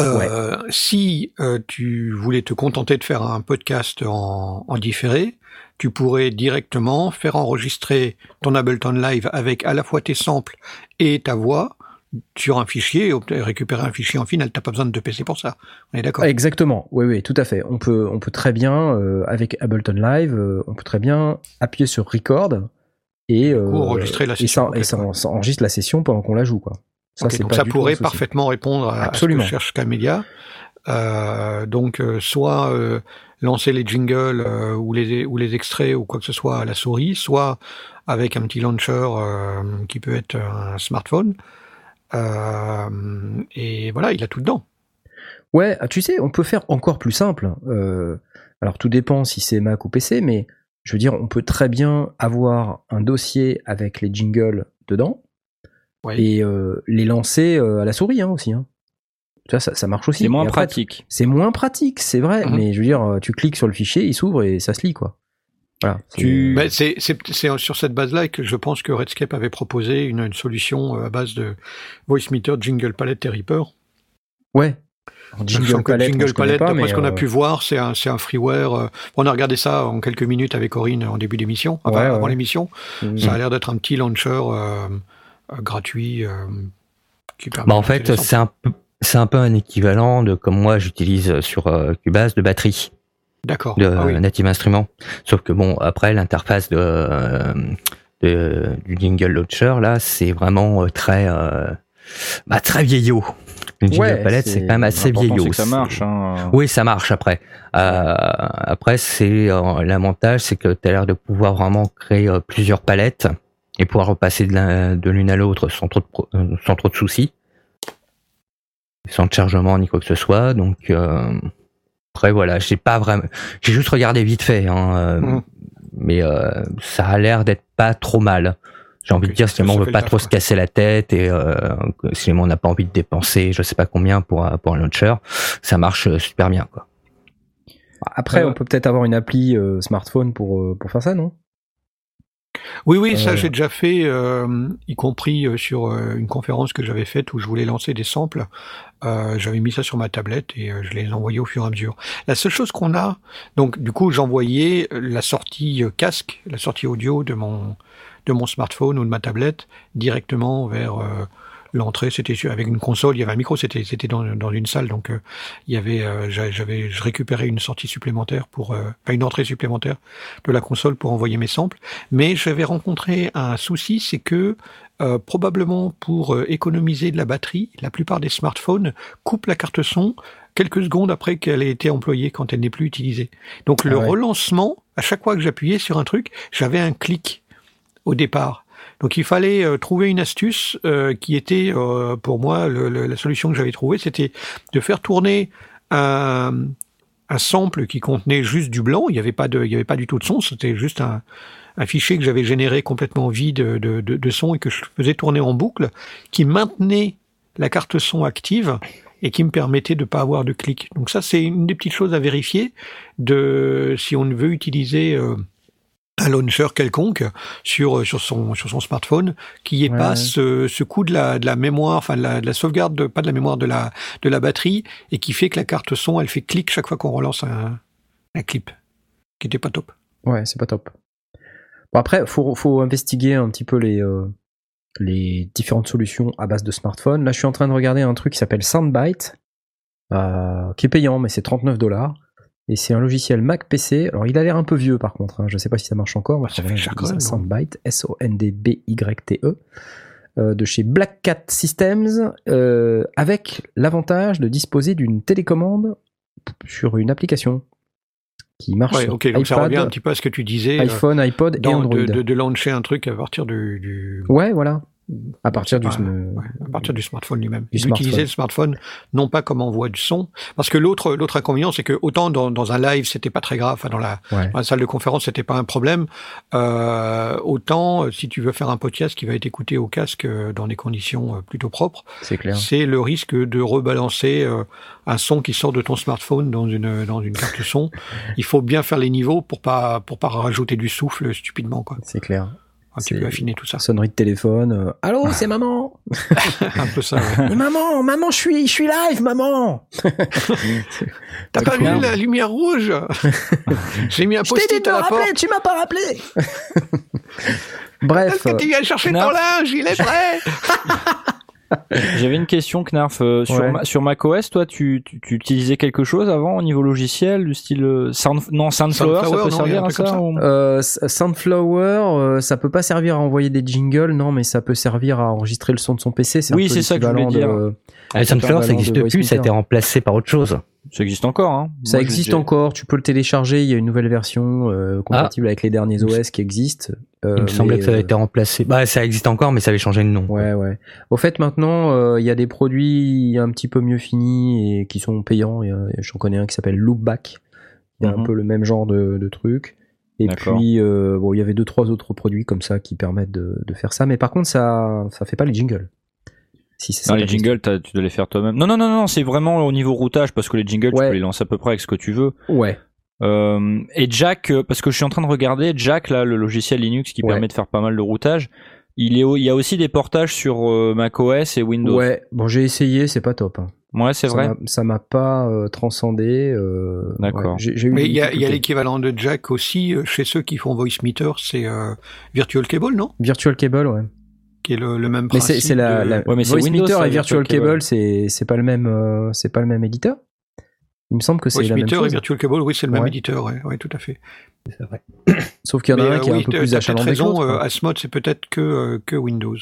euh, si euh, tu voulais te contenter de faire un podcast en, en différé, tu pourrais directement faire enregistrer ton Ableton Live avec à la fois tes samples et ta voix, sur un fichier, récupérer un fichier en final. T'as pas besoin de PC pour ça. On est d'accord? Exactement. Oui, oui, tout à fait. On peut, on peut très bien euh, avec Ableton Live, on peut très bien appuyer sur Record et, euh, enregistrer la session. Et ça, et ça, enregistre la session pendant qu'on la joue, quoi. Ça, donc pas ça pourrait parfaitement répondre à, à ce Absolument. que cherche. Euh, donc euh, soit euh, lancer les jingles euh, ou les ou les extraits ou quoi que ce soit à la souris, soit avec un petit launcher euh, qui peut être un smartphone. Euh, et voilà, il a tout dedans. Ouais, ah, tu sais, on peut faire encore plus simple. Euh, alors tout dépend si c'est Mac ou PC, mais je veux dire, on peut très bien avoir un dossier avec les jingles dedans Ouais. et euh, les lancer euh, à la souris hein, aussi. Hein. Ça, ça marche aussi. C'est moins pratique. C'est moins pratique, c'est vrai, Mhm. mais je veux dire, euh, tu cliques sur le fichier, il s'ouvre et ça se lit, quoi. Voilà. c'est- sur cette base-là que je pense que Redscape avait proposé une, une solution à base de Voice Meter, Jingle Palette et Reaper. Ouais. Jingle Palette, Jingle d'après ce qu'on a euh, pu voir, c'est un, freeware. euh, on a regardé ça en quelques minutes avec Corinne en début d'émission, Ouais, avant l'émission. mm, Ça a l'air d'être un petit launcher euh, gratuit qui permet Bah, en fait, c'est un peu, c'est un peu un équivalent de comme moi j'utilise sur euh, Cubase de batterie D'accord. de Ah oui. Native Instruments. Sauf que bon, après l'interface de, euh, de- du Jingle Launcher là, c'est vraiment euh, très bah, très vieillot. Jingle Ouais, Palette, c'est- quand même assez vieillot. ça marche. Hein. Oui, ça marche après. Euh, après, c'est euh, l'avantage, c'est que tu as l'air de pouvoir vraiment créer euh, plusieurs palettes et pouvoir repasser de l'un- de l'une à l'autre sans trop de sans trop de soucis, sans de chargement ni quoi que ce soit. Donc après voilà, j'ai pas vraiment, j'ai juste regardé vite fait, hein, Mhm. mais ça a l'air d'être pas trop mal. J'ai envie de dire, si jamais on veut pas trop quoi. se casser la tête et euh, si jamais on n'a pas envie de dépenser, je sais pas combien pour un- pour un launcher, ça marche euh, super bien quoi. Après, Euh, on peut peut-être avoir une appli euh, smartphone pour, euh, pour faire ça, non? Oui, oui, ça Euh, j'ai déjà fait, euh, y compris euh, sur euh, une conférence que j'avais faite où je voulais lancer des samples. Euh, j'avais mis ça sur ma tablette et euh, je les envoyais au fur et à mesure. La seule chose qu'on a, donc du coup j'envoyais la sortie euh, casque, la sortie audio de mon de mon smartphone ou de ma tablette directement vers euh, l'entrée. C'était avec une console, il y avait un micro, c'était c'était dans, dans une salle, donc euh, il y avait euh, j'a- j'avais je récupérais une sortie supplémentaire pour enfin, une entrée supplémentaire de la console pour envoyer mes samples. Mais j'avais rencontré un souci, c'est que probablement pour économiser de la batterie, la plupart des smartphones coupent la carte son quelques secondes après qu'elle ait été employée quand elle n'est plus utilisée. Donc Ah le ouais. relancement, à chaque fois que j'appuyais sur un truc, j'avais un clic au départ. Donc il fallait euh, trouver une astuce euh, qui était euh, pour moi la solution que j'avais trouvée, c'était de faire tourner un, sample qui contenait juste du blanc. Il n'y avait pas de, il y avait pas du tout de son. C'était juste un, fichier que j'avais généré complètement vide de, son et que je faisais tourner en boucle, qui maintenait la carte son active et qui me permettait de pas avoir de clic. Donc ça, c'est une des petites choses à vérifier de si on veut utiliser un launcher quelconque sur sur son sur son smartphone, qu'il n'y ait Ouais, pas ouais. ce, ce coup de la de la mémoire, enfin de la, de la sauvegarde, de, pas de la mémoire de la de la batterie et qui fait que la carte son, elle fait clic chaque fois qu'on relance un un clip, qui était pas top. Ouais, c'est pas top. Bon, après, faut, faut investiguer un petit peu les, euh, les différentes solutions à base de smartphone. Là, je suis en train de regarder un truc qui s'appelle Soundbite, euh, qui est payant, mais c'est 39 dollars. Et c'est un logiciel Mac PC. Alors, il a l'air un peu vieux par contre. hein. Je sais pas si ça marche encore. Ça fait Soundbite, S-O-N-D-B-Y-T-E, euh, de chez Black Cat Systems, euh, avec l'avantage de disposer d'une télécommande sur une application qui marche Ouais, sur ok, donc ça revient un petit peu à ce que tu disais. euh, iPhone, iPod et Android. de, de, de lancer un truc à partir du, du Ouais, voilà. À partir du, ouais, à partir du smartphone lui-même. Du D'utiliser le smartphone non pas comme envoi du son, parce que l'autre l'autre inconvénient c'est que autant dans, dans un live c'était pas très grave, enfin dans la, ouais. dans la salle de conférence c'était pas un problème, euh, autant euh, si tu veux faire un podcast qui va être écouté au casque euh, dans des conditions euh, plutôt propres, c'est clair. c'est le risque de rebalancer un son qui sort de ton smartphone dans une dans une carte son. Il faut bien faire les niveaux pour pas pour pas rajouter du souffle stupidement quoi. C'est clair. Un petit peu affiner tout ça. Sonnerie de téléphone. euh, Allô, c'est maman. un peu ça. ouais. Maman, maman, je suis, je suis live, maman. T'as pas vu la lumière rouge? J'ai mis un Je t'ai dit post-it de me à la porte. rappeler, tu m'as pas rappelé. Bref, Est-ce que tu viens chercher Non. ton linge Il est prêt J'avais une question, Knarf. euh, sur, Ouais. ma- sur macOS, toi, tu, tu, tu utilisais quelque chose avant au niveau logiciel, du style euh, Sound, non Soundflower, Soundflower, ça peut servir à ça, ça. ou- Euh, Soundflower, euh, ça peut pas servir à envoyer des jingles, non, mais ça peut servir à enregistrer le son de son PC. Oui, c'est ça que je voulais dire. de- Ah, Sunflower, ça l'équivalent n'existe plus, ça a été remplacé par autre chose. Ça existe encore, hein. Ça Moi, existe encore, tu peux le télécharger, il y a une nouvelle version euh, compatible avec les derniers OS qui existent. Euh, Il me semblait mais, que ça avait euh, été remplacé. Bah, ça existe encore, mais ça avait changé de nom. Ouais, ouais. Au fait, maintenant, euh, il y a des produits un petit peu mieux finis et qui sont payants. J'en connais un qui s'appelle Loopback. Il y a un Mhm. peu le même genre de, de truc. Et puis, euh, bon, il y avait deux, trois autres produits comme ça qui permettent de, de faire ça. Mais par contre, ça, ça fait pas les jingles. Si c'est ça. Non, les jingles, tu dois les faire toi-même. Non, non, non, non, c'est vraiment au niveau routage parce que les jingles, Ouais. tu peux les lancer à peu près avec ce que tu veux. Ouais. Euh, et Jack, euh, parce que je suis en train de regarder, Jack, là, le logiciel Linux qui Ouais. permet de faire pas mal de routage, il, est au- il y a aussi des portages sur euh, macOS et Windows. Ouais. Bon, j'ai essayé, c'est pas top. hein. Ouais, c'est vrai. Ça m'a pas euh, transcendé. euh, D'accord. ouais. Mais il y a, il y a difficultés. l'équivalent de Jack aussi chez ceux qui font Voicemeeter, c'est euh, Virtual Cable, non? Virtual Cable, ouais. Qui est le, le même Mais principe. c'est c'est la, de- la Ouais, mais c'est Windows, et Virtual Cable, c'est c'est pas le même euh, c'est pas le même éditeur. Il me semble que c'est la même Voicemeeter et chose. Virtual Cable, oui, c'est le même éditeur, ouais, tout à fait. Sauf qu'il y en a Mais, un euh, qui est oui, un peu plus achalandé raison, euh, Asmod, c'est peut-être que, euh, que Windows.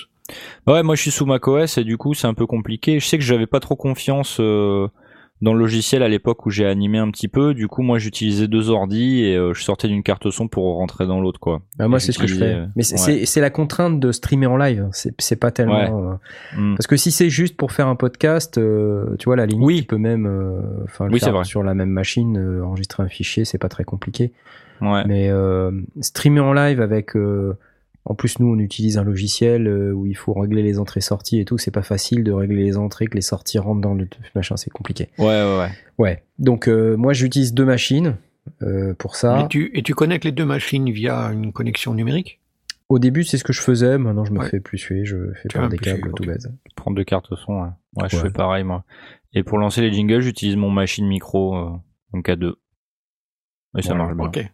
Ouais, moi je suis sous macOS et du coup c'est un peu compliqué. Je sais que j'avais pas trop confiance euh, dans le logiciel à l'époque où j'ai animé un petit peu. Du coup, moi j'utilisais deux ordi et euh, je sortais d'une carte son pour rentrer dans l'autre, quoi. Ah, moi, c'est ce que je fais. Mais c'est ouais. la contrainte de streamer en live. C'est pas tellement. euh, Hmm. Parce que si c'est juste pour faire un podcast, euh, tu vois, à la limite, Oui. tu peux même, enfin, Oui, c'est faire vrai. sur la même machine, enregistrer un fichier, c'est pas très compliqué. Ouais. Mais euh, streamer en live avec, euh, en plus nous on utilise un logiciel euh, où il faut régler les entrées-sorties et tout, c'est pas facile de régler les entrées que les sorties rentrent dans le machin, c'est compliqué. Ouais, ouais, ouais. Ouais. Donc euh, moi j'utilise deux machines euh, pour ça. Et, tu, et tu connectes les deux machines via une connexion numérique? Au début c'est ce que je faisais, maintenant je me Ouais. fais plus suer, je fais par vas des câbles tout bête. Prendre deux cartes son. Ouais, ouais je Ouais. fais pareil moi. Et pour lancer les jingles, j'utilise mon machine micro, euh, donc à deux. Et ça Ouais, marche bien. Ok.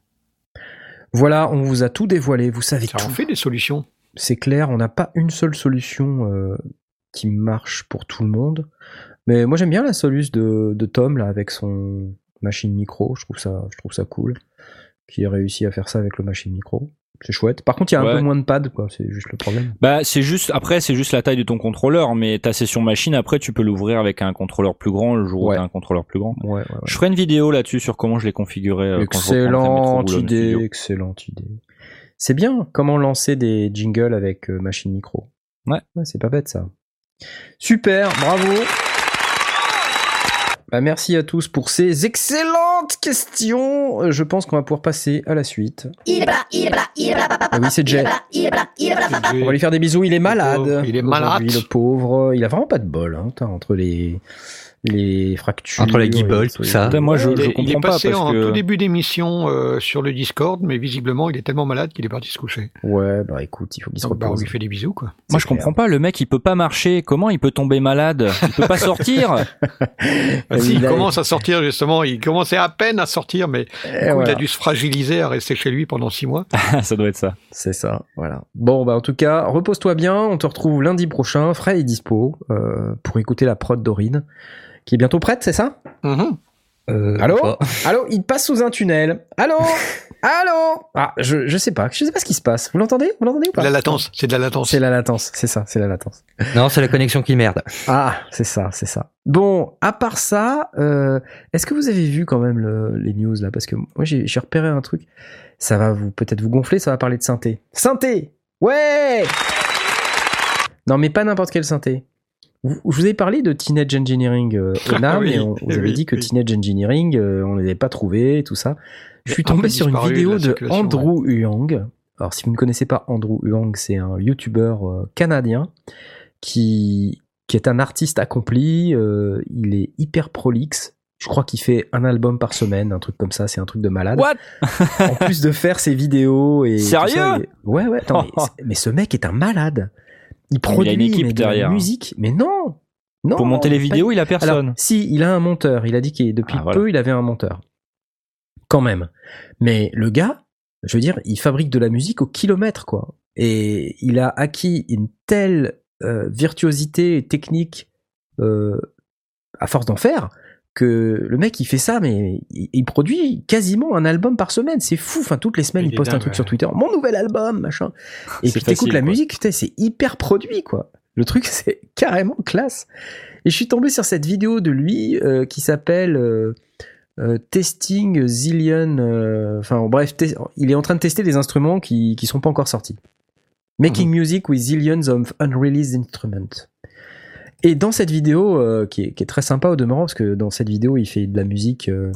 Voilà, on vous a tout dévoilé, vous savez Ça tout. en fait des solutions. C'est clair, on n'a pas une seule solution euh, qui marche pour tout le monde. Mais moi j'aime bien la soluce de, de Tom là avec son machine micro, je trouve ça, je trouve ça cool. Qui ait réussi à faire ça avec le machine micro. C'est chouette. Par contre, il y a un Ouais. peu moins de pads, quoi. C'est juste le problème. Bah, c'est juste, après, c'est juste la taille de ton contrôleur, mais ta session machine, après, tu peux l'ouvrir avec un contrôleur plus grand le jour où Ouais. t'as un contrôleur plus grand. Ouais, ouais, ouais. Je ferai une vidéo là-dessus sur comment je l'ai configuré. euh, quand je Excellente idée, excellente idée. C'est bien comment lancer des jingles avec euh, machine micro. Ouais. c'est pas bête ça. Super, bravo. Bah, merci à tous pour ces excellentes questions. Euh, Je pense qu'on va pouvoir passer à la suite. Il est là, il est là, il est là, papa, Ah oui, c'est Jay. On va lui faire des bisous. Il est malade. il est malade. Aujourd'hui, Le pauvre. Il a vraiment pas de bol, hein, entre les les fractures. Entre les et guibolles, trucs. tout ça. Putain, moi, je, il, je est, il comprends est pas passé parce en que. tout début d'émission euh, sur le Discord, mais visiblement il est tellement malade qu'il est parti se coucher. Ouais, bah écoute, il faut qu'il se Donc bah, on repose. lui fait des bisous quoi. Moi, je comprends pas. Le mec, il peut pas marcher. Comment il peut tomber malade? Il peut pas sortir? Ah, si, il commence à sortir justement, il commençait à peine à sortir, mais coup, il a dû se fragiliser à rester chez lui pendant six mois. ça doit être ça. C'est ça, voilà. Bon, bah en tout cas, repose-toi bien. On te retrouve lundi prochain, frais et dispo, euh, pour écouter la prod d'Aurine, qui est bientôt prête, c'est ça Mhm. Euh, Allô. Allô, il passe sous un tunnel. Allô Allô Ah, je, je sais pas, je sais pas ce qui se passe. Vous l'entendez Vous l'entendez ou pas La latence, c'est de la latence. C'est la latence, c'est ça, c'est la latence. Non, c'est la connexion qui merde. Ah, c'est ça, c'est ça. Bon, à part ça, euh, est-ce que vous avez vu quand même le- les news là? Parce que moi j'ai repéré un truc. Ça va vous peut-être vous gonfler, ça va parler de synthé. Synthé Ouais Non mais pas n'importe quel synthé. Vous- Je vous ai parlé de Teenage Engineering euh, Ah oui, mais on, vous avez oui, dit que oui. Teenage Engineering, euh, on ne l'avait pas trouvé, tout ça. Je suis tombé sur une de vidéo de circulation, Andrew Huang. Alors si vous ne connaissez pas Andrew Huang, c'est un YouTuber euh, canadien qui, qui est un artiste accompli. euh, il est hyper prolixe. Je crois qu'il fait un album par semaine, un truc comme ça. C'est un truc de malade. What? En plus de faire ses vidéos et Sérieux? ça, Ouais, ouais. Attends, mais, mais ce mec est un malade. Il produit une équipe mais de la derrière. musique, mais non, non. Pour monter les pas- vidéos, il a alors, personne. si, il a un monteur. Il a dit qu'il depuis Ah, voilà. peu, il avait un monteur. Quand même. Mais le gars, je veux dire, il fabrique de la musique au kilomètre, quoi. Et il a acquis une telle euh, virtuosité technique euh, à force d'en faire que le mec il fait ça mais il, produit quasiment un album par semaine c'est fou enfin toutes les semaines Il poste un truc ouais. sur Twitter mon nouvel album machin et puis t'écoutes la musique c'est hyper produit quoi le truc c'est carrément classe et je suis tombé sur cette vidéo de lui euh, qui s'appelle euh, euh, Testing Zillion. euh, Enfin, bref, il est en train de tester des instruments qui qui sont pas encore sortis. Making music with zillions of unreleased instruments. Et dans cette vidéo, euh, qui, est, qui est très sympa au demeurant, parce que dans cette vidéo, il fait de la musique euh,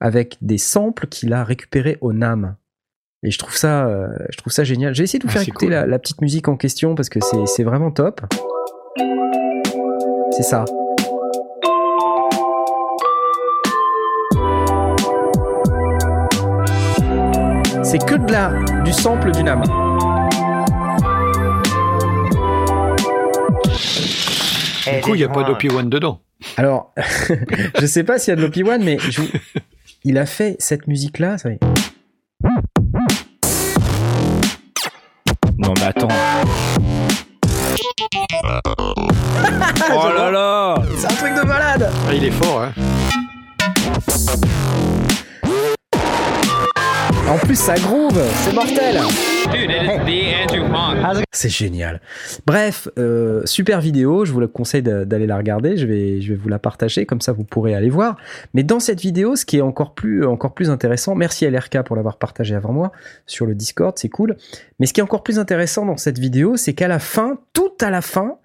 avec des samples qu'il a récupérés au NAM. Et je trouve ça, euh, je trouve ça génial. J'ai essayé de vous Ah, faire écouter cool. la, la petite musique en question parce que c'est c'est vraiment top. C'est ça. C'est que de la, du sample du NAM. Du coup, il n'y a pas d'OP1 dedans. Alors, je sais pas s'il y a de l'OP1, mais je vous- il a fait cette musique-là. ça. Non mais attends. oh là là C'est un truc de malade Ah, il est fort, hein. En plus, ça groove, c'est mortel C'est génial. Bref, euh, super vidéo, je vous le conseille d'a- d'aller la regarder, je vais, je vais vous la partager, comme ça vous pourrez aller voir. Mais dans cette vidéo, ce qui est encore plus, encore plus intéressant, merci à LRK pour l'avoir partagé avant moi sur le Discord, c'est cool. Mais ce qui est encore plus intéressant dans cette vidéo, c'est qu'à la fin, tout à la fin,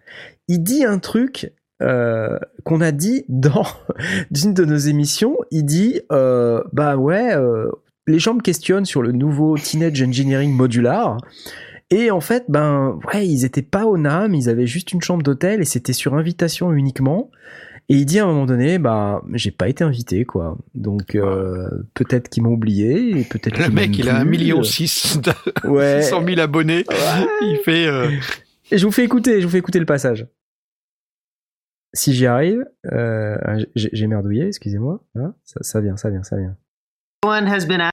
il dit un truc euh, qu'on a dit dans une de nos émissions. Il dit, euh, bah ouais, euh, les gens me questionnent sur le nouveau Teenage Engineering modular. Et en fait, ben ouais, ils étaient pas au NAM, ils avaient juste une chambre d'hôtel et c'était sur invitation uniquement. Et il dit à un moment donné, bah j'ai pas été invité quoi. Donc euh, peut-être qu'ils m'ont oublié, et peut-être Le mec, il a un million six, Ouais. 600 000 abonnés. Il fait. euh, Et je vous fais écouter, je vous fais écouter le passage. Si j'y arrive, euh, j'ai merdouillé, excusez-moi. Hein, ça, ça vient, ça vient, ça vient. One has been at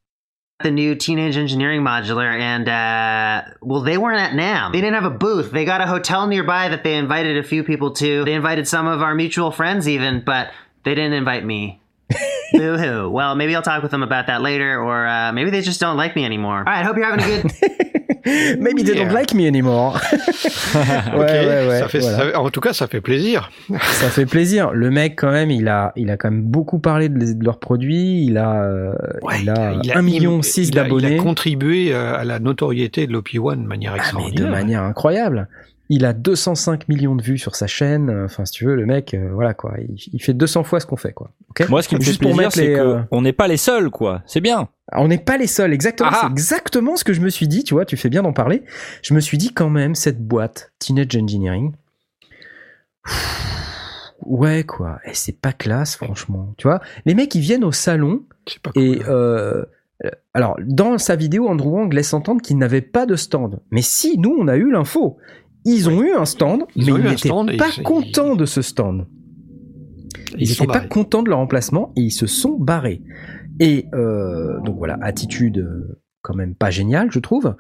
the new Teenage Engineering Modular, and uh, well, they weren't at NAM. They didn't have a booth. They got a hotel nearby that they invited a few people to. They invited some of our mutual friends, even, but they didn't invite me. Boo hoo. Well, maybe I'll talk with them about that later, or uh, maybe they just don't like me anymore. All right, hope you're having a good. Maybe they don't like me anymore. ouais, ok, ouais, ouais. ça fait, voilà. ça- en tout cas, ça fait plaisir. Ça fait plaisir. Le mec, quand même, il a, il a quand même beaucoup parlé de, de leurs produits. Il a, euh, il a, il 1 million 6 il a- d'abonnés. Il a contribué euh, à la notoriété de l'OP1 de manière Ah, mais de extraordinaire. manière incroyable. Il a 205 millions de vues sur sa chaîne. Enfin, si tu veux, le mec, euh, voilà quoi. Il, il fait 200 fois ce qu'on fait, quoi. Moi ce qui me fait plaisir c'est que euh, on n'est pas les seuls quoi. C'est bien. On n'est pas les seuls, exactement. Ah. C'est exactement ce que je me suis dit, tu vois, tu fais bien d'en parler. Je me suis dit quand même, cette boîte, Teenage Engineering, ouais, quoi, et c'est pas classe, franchement. Tu vois, les mecs, ils viennent au salon pas et, cool. euh, alors, dans sa vidéo, Andrew Wang laisse entendre qu'ils n'avaient pas de stand. Mais si, nous, on a eu l'info. Ils ont eu un stand, Ils mais ils n'étaient et pas contents de ce stand. Ils n'étaient pas contents de leur emplacement et ils se sont barrés. Et euh, donc voilà, attitude euh, quand même pas géniale, je trouve,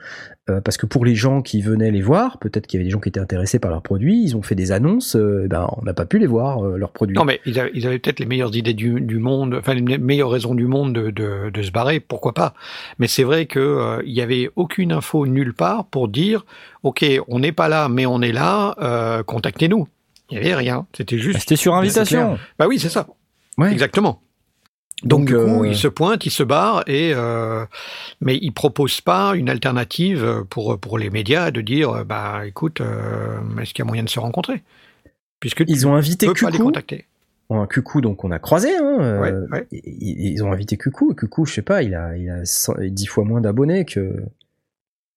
euh, parce que pour les gens qui venaient les voir, peut-être qu'il y avait des gens qui étaient intéressés par leurs produits, ils ont fait des annonces, euh, eh ben on n'a pas pu les voir euh, leurs produits. Non, mais ils avaient, peut-être les meilleures idées du, du monde, enfin les me- meilleures raisons du monde de, de, de se barrer, pourquoi pas. Mais c'est vrai que euh, il y avait aucune info nulle part pour dire, ok, on n'est pas là, mais on est là, euh, contactez-nous. Il n'y avait rien. C'était juste. C'était sur invitation. Bah oui, c'est ça. Ouais. Exactement. Donc, Donc, du coup, euh, il se pointe, il se barre, et euh, mais il propose pas une alternative pour pour les médias de dire, euh, bah écoute, euh, est-ce qu'il y a moyen de se rencontrer? Puisque Ils ont invité peux pas les contacter. un Cucou donc on a croisé, hein, euh, Ouais, ouais. Ils, ils ont invité Cucou, et Cucou, je sais pas, il a, il a 100 10 fois moins d'abonnés que,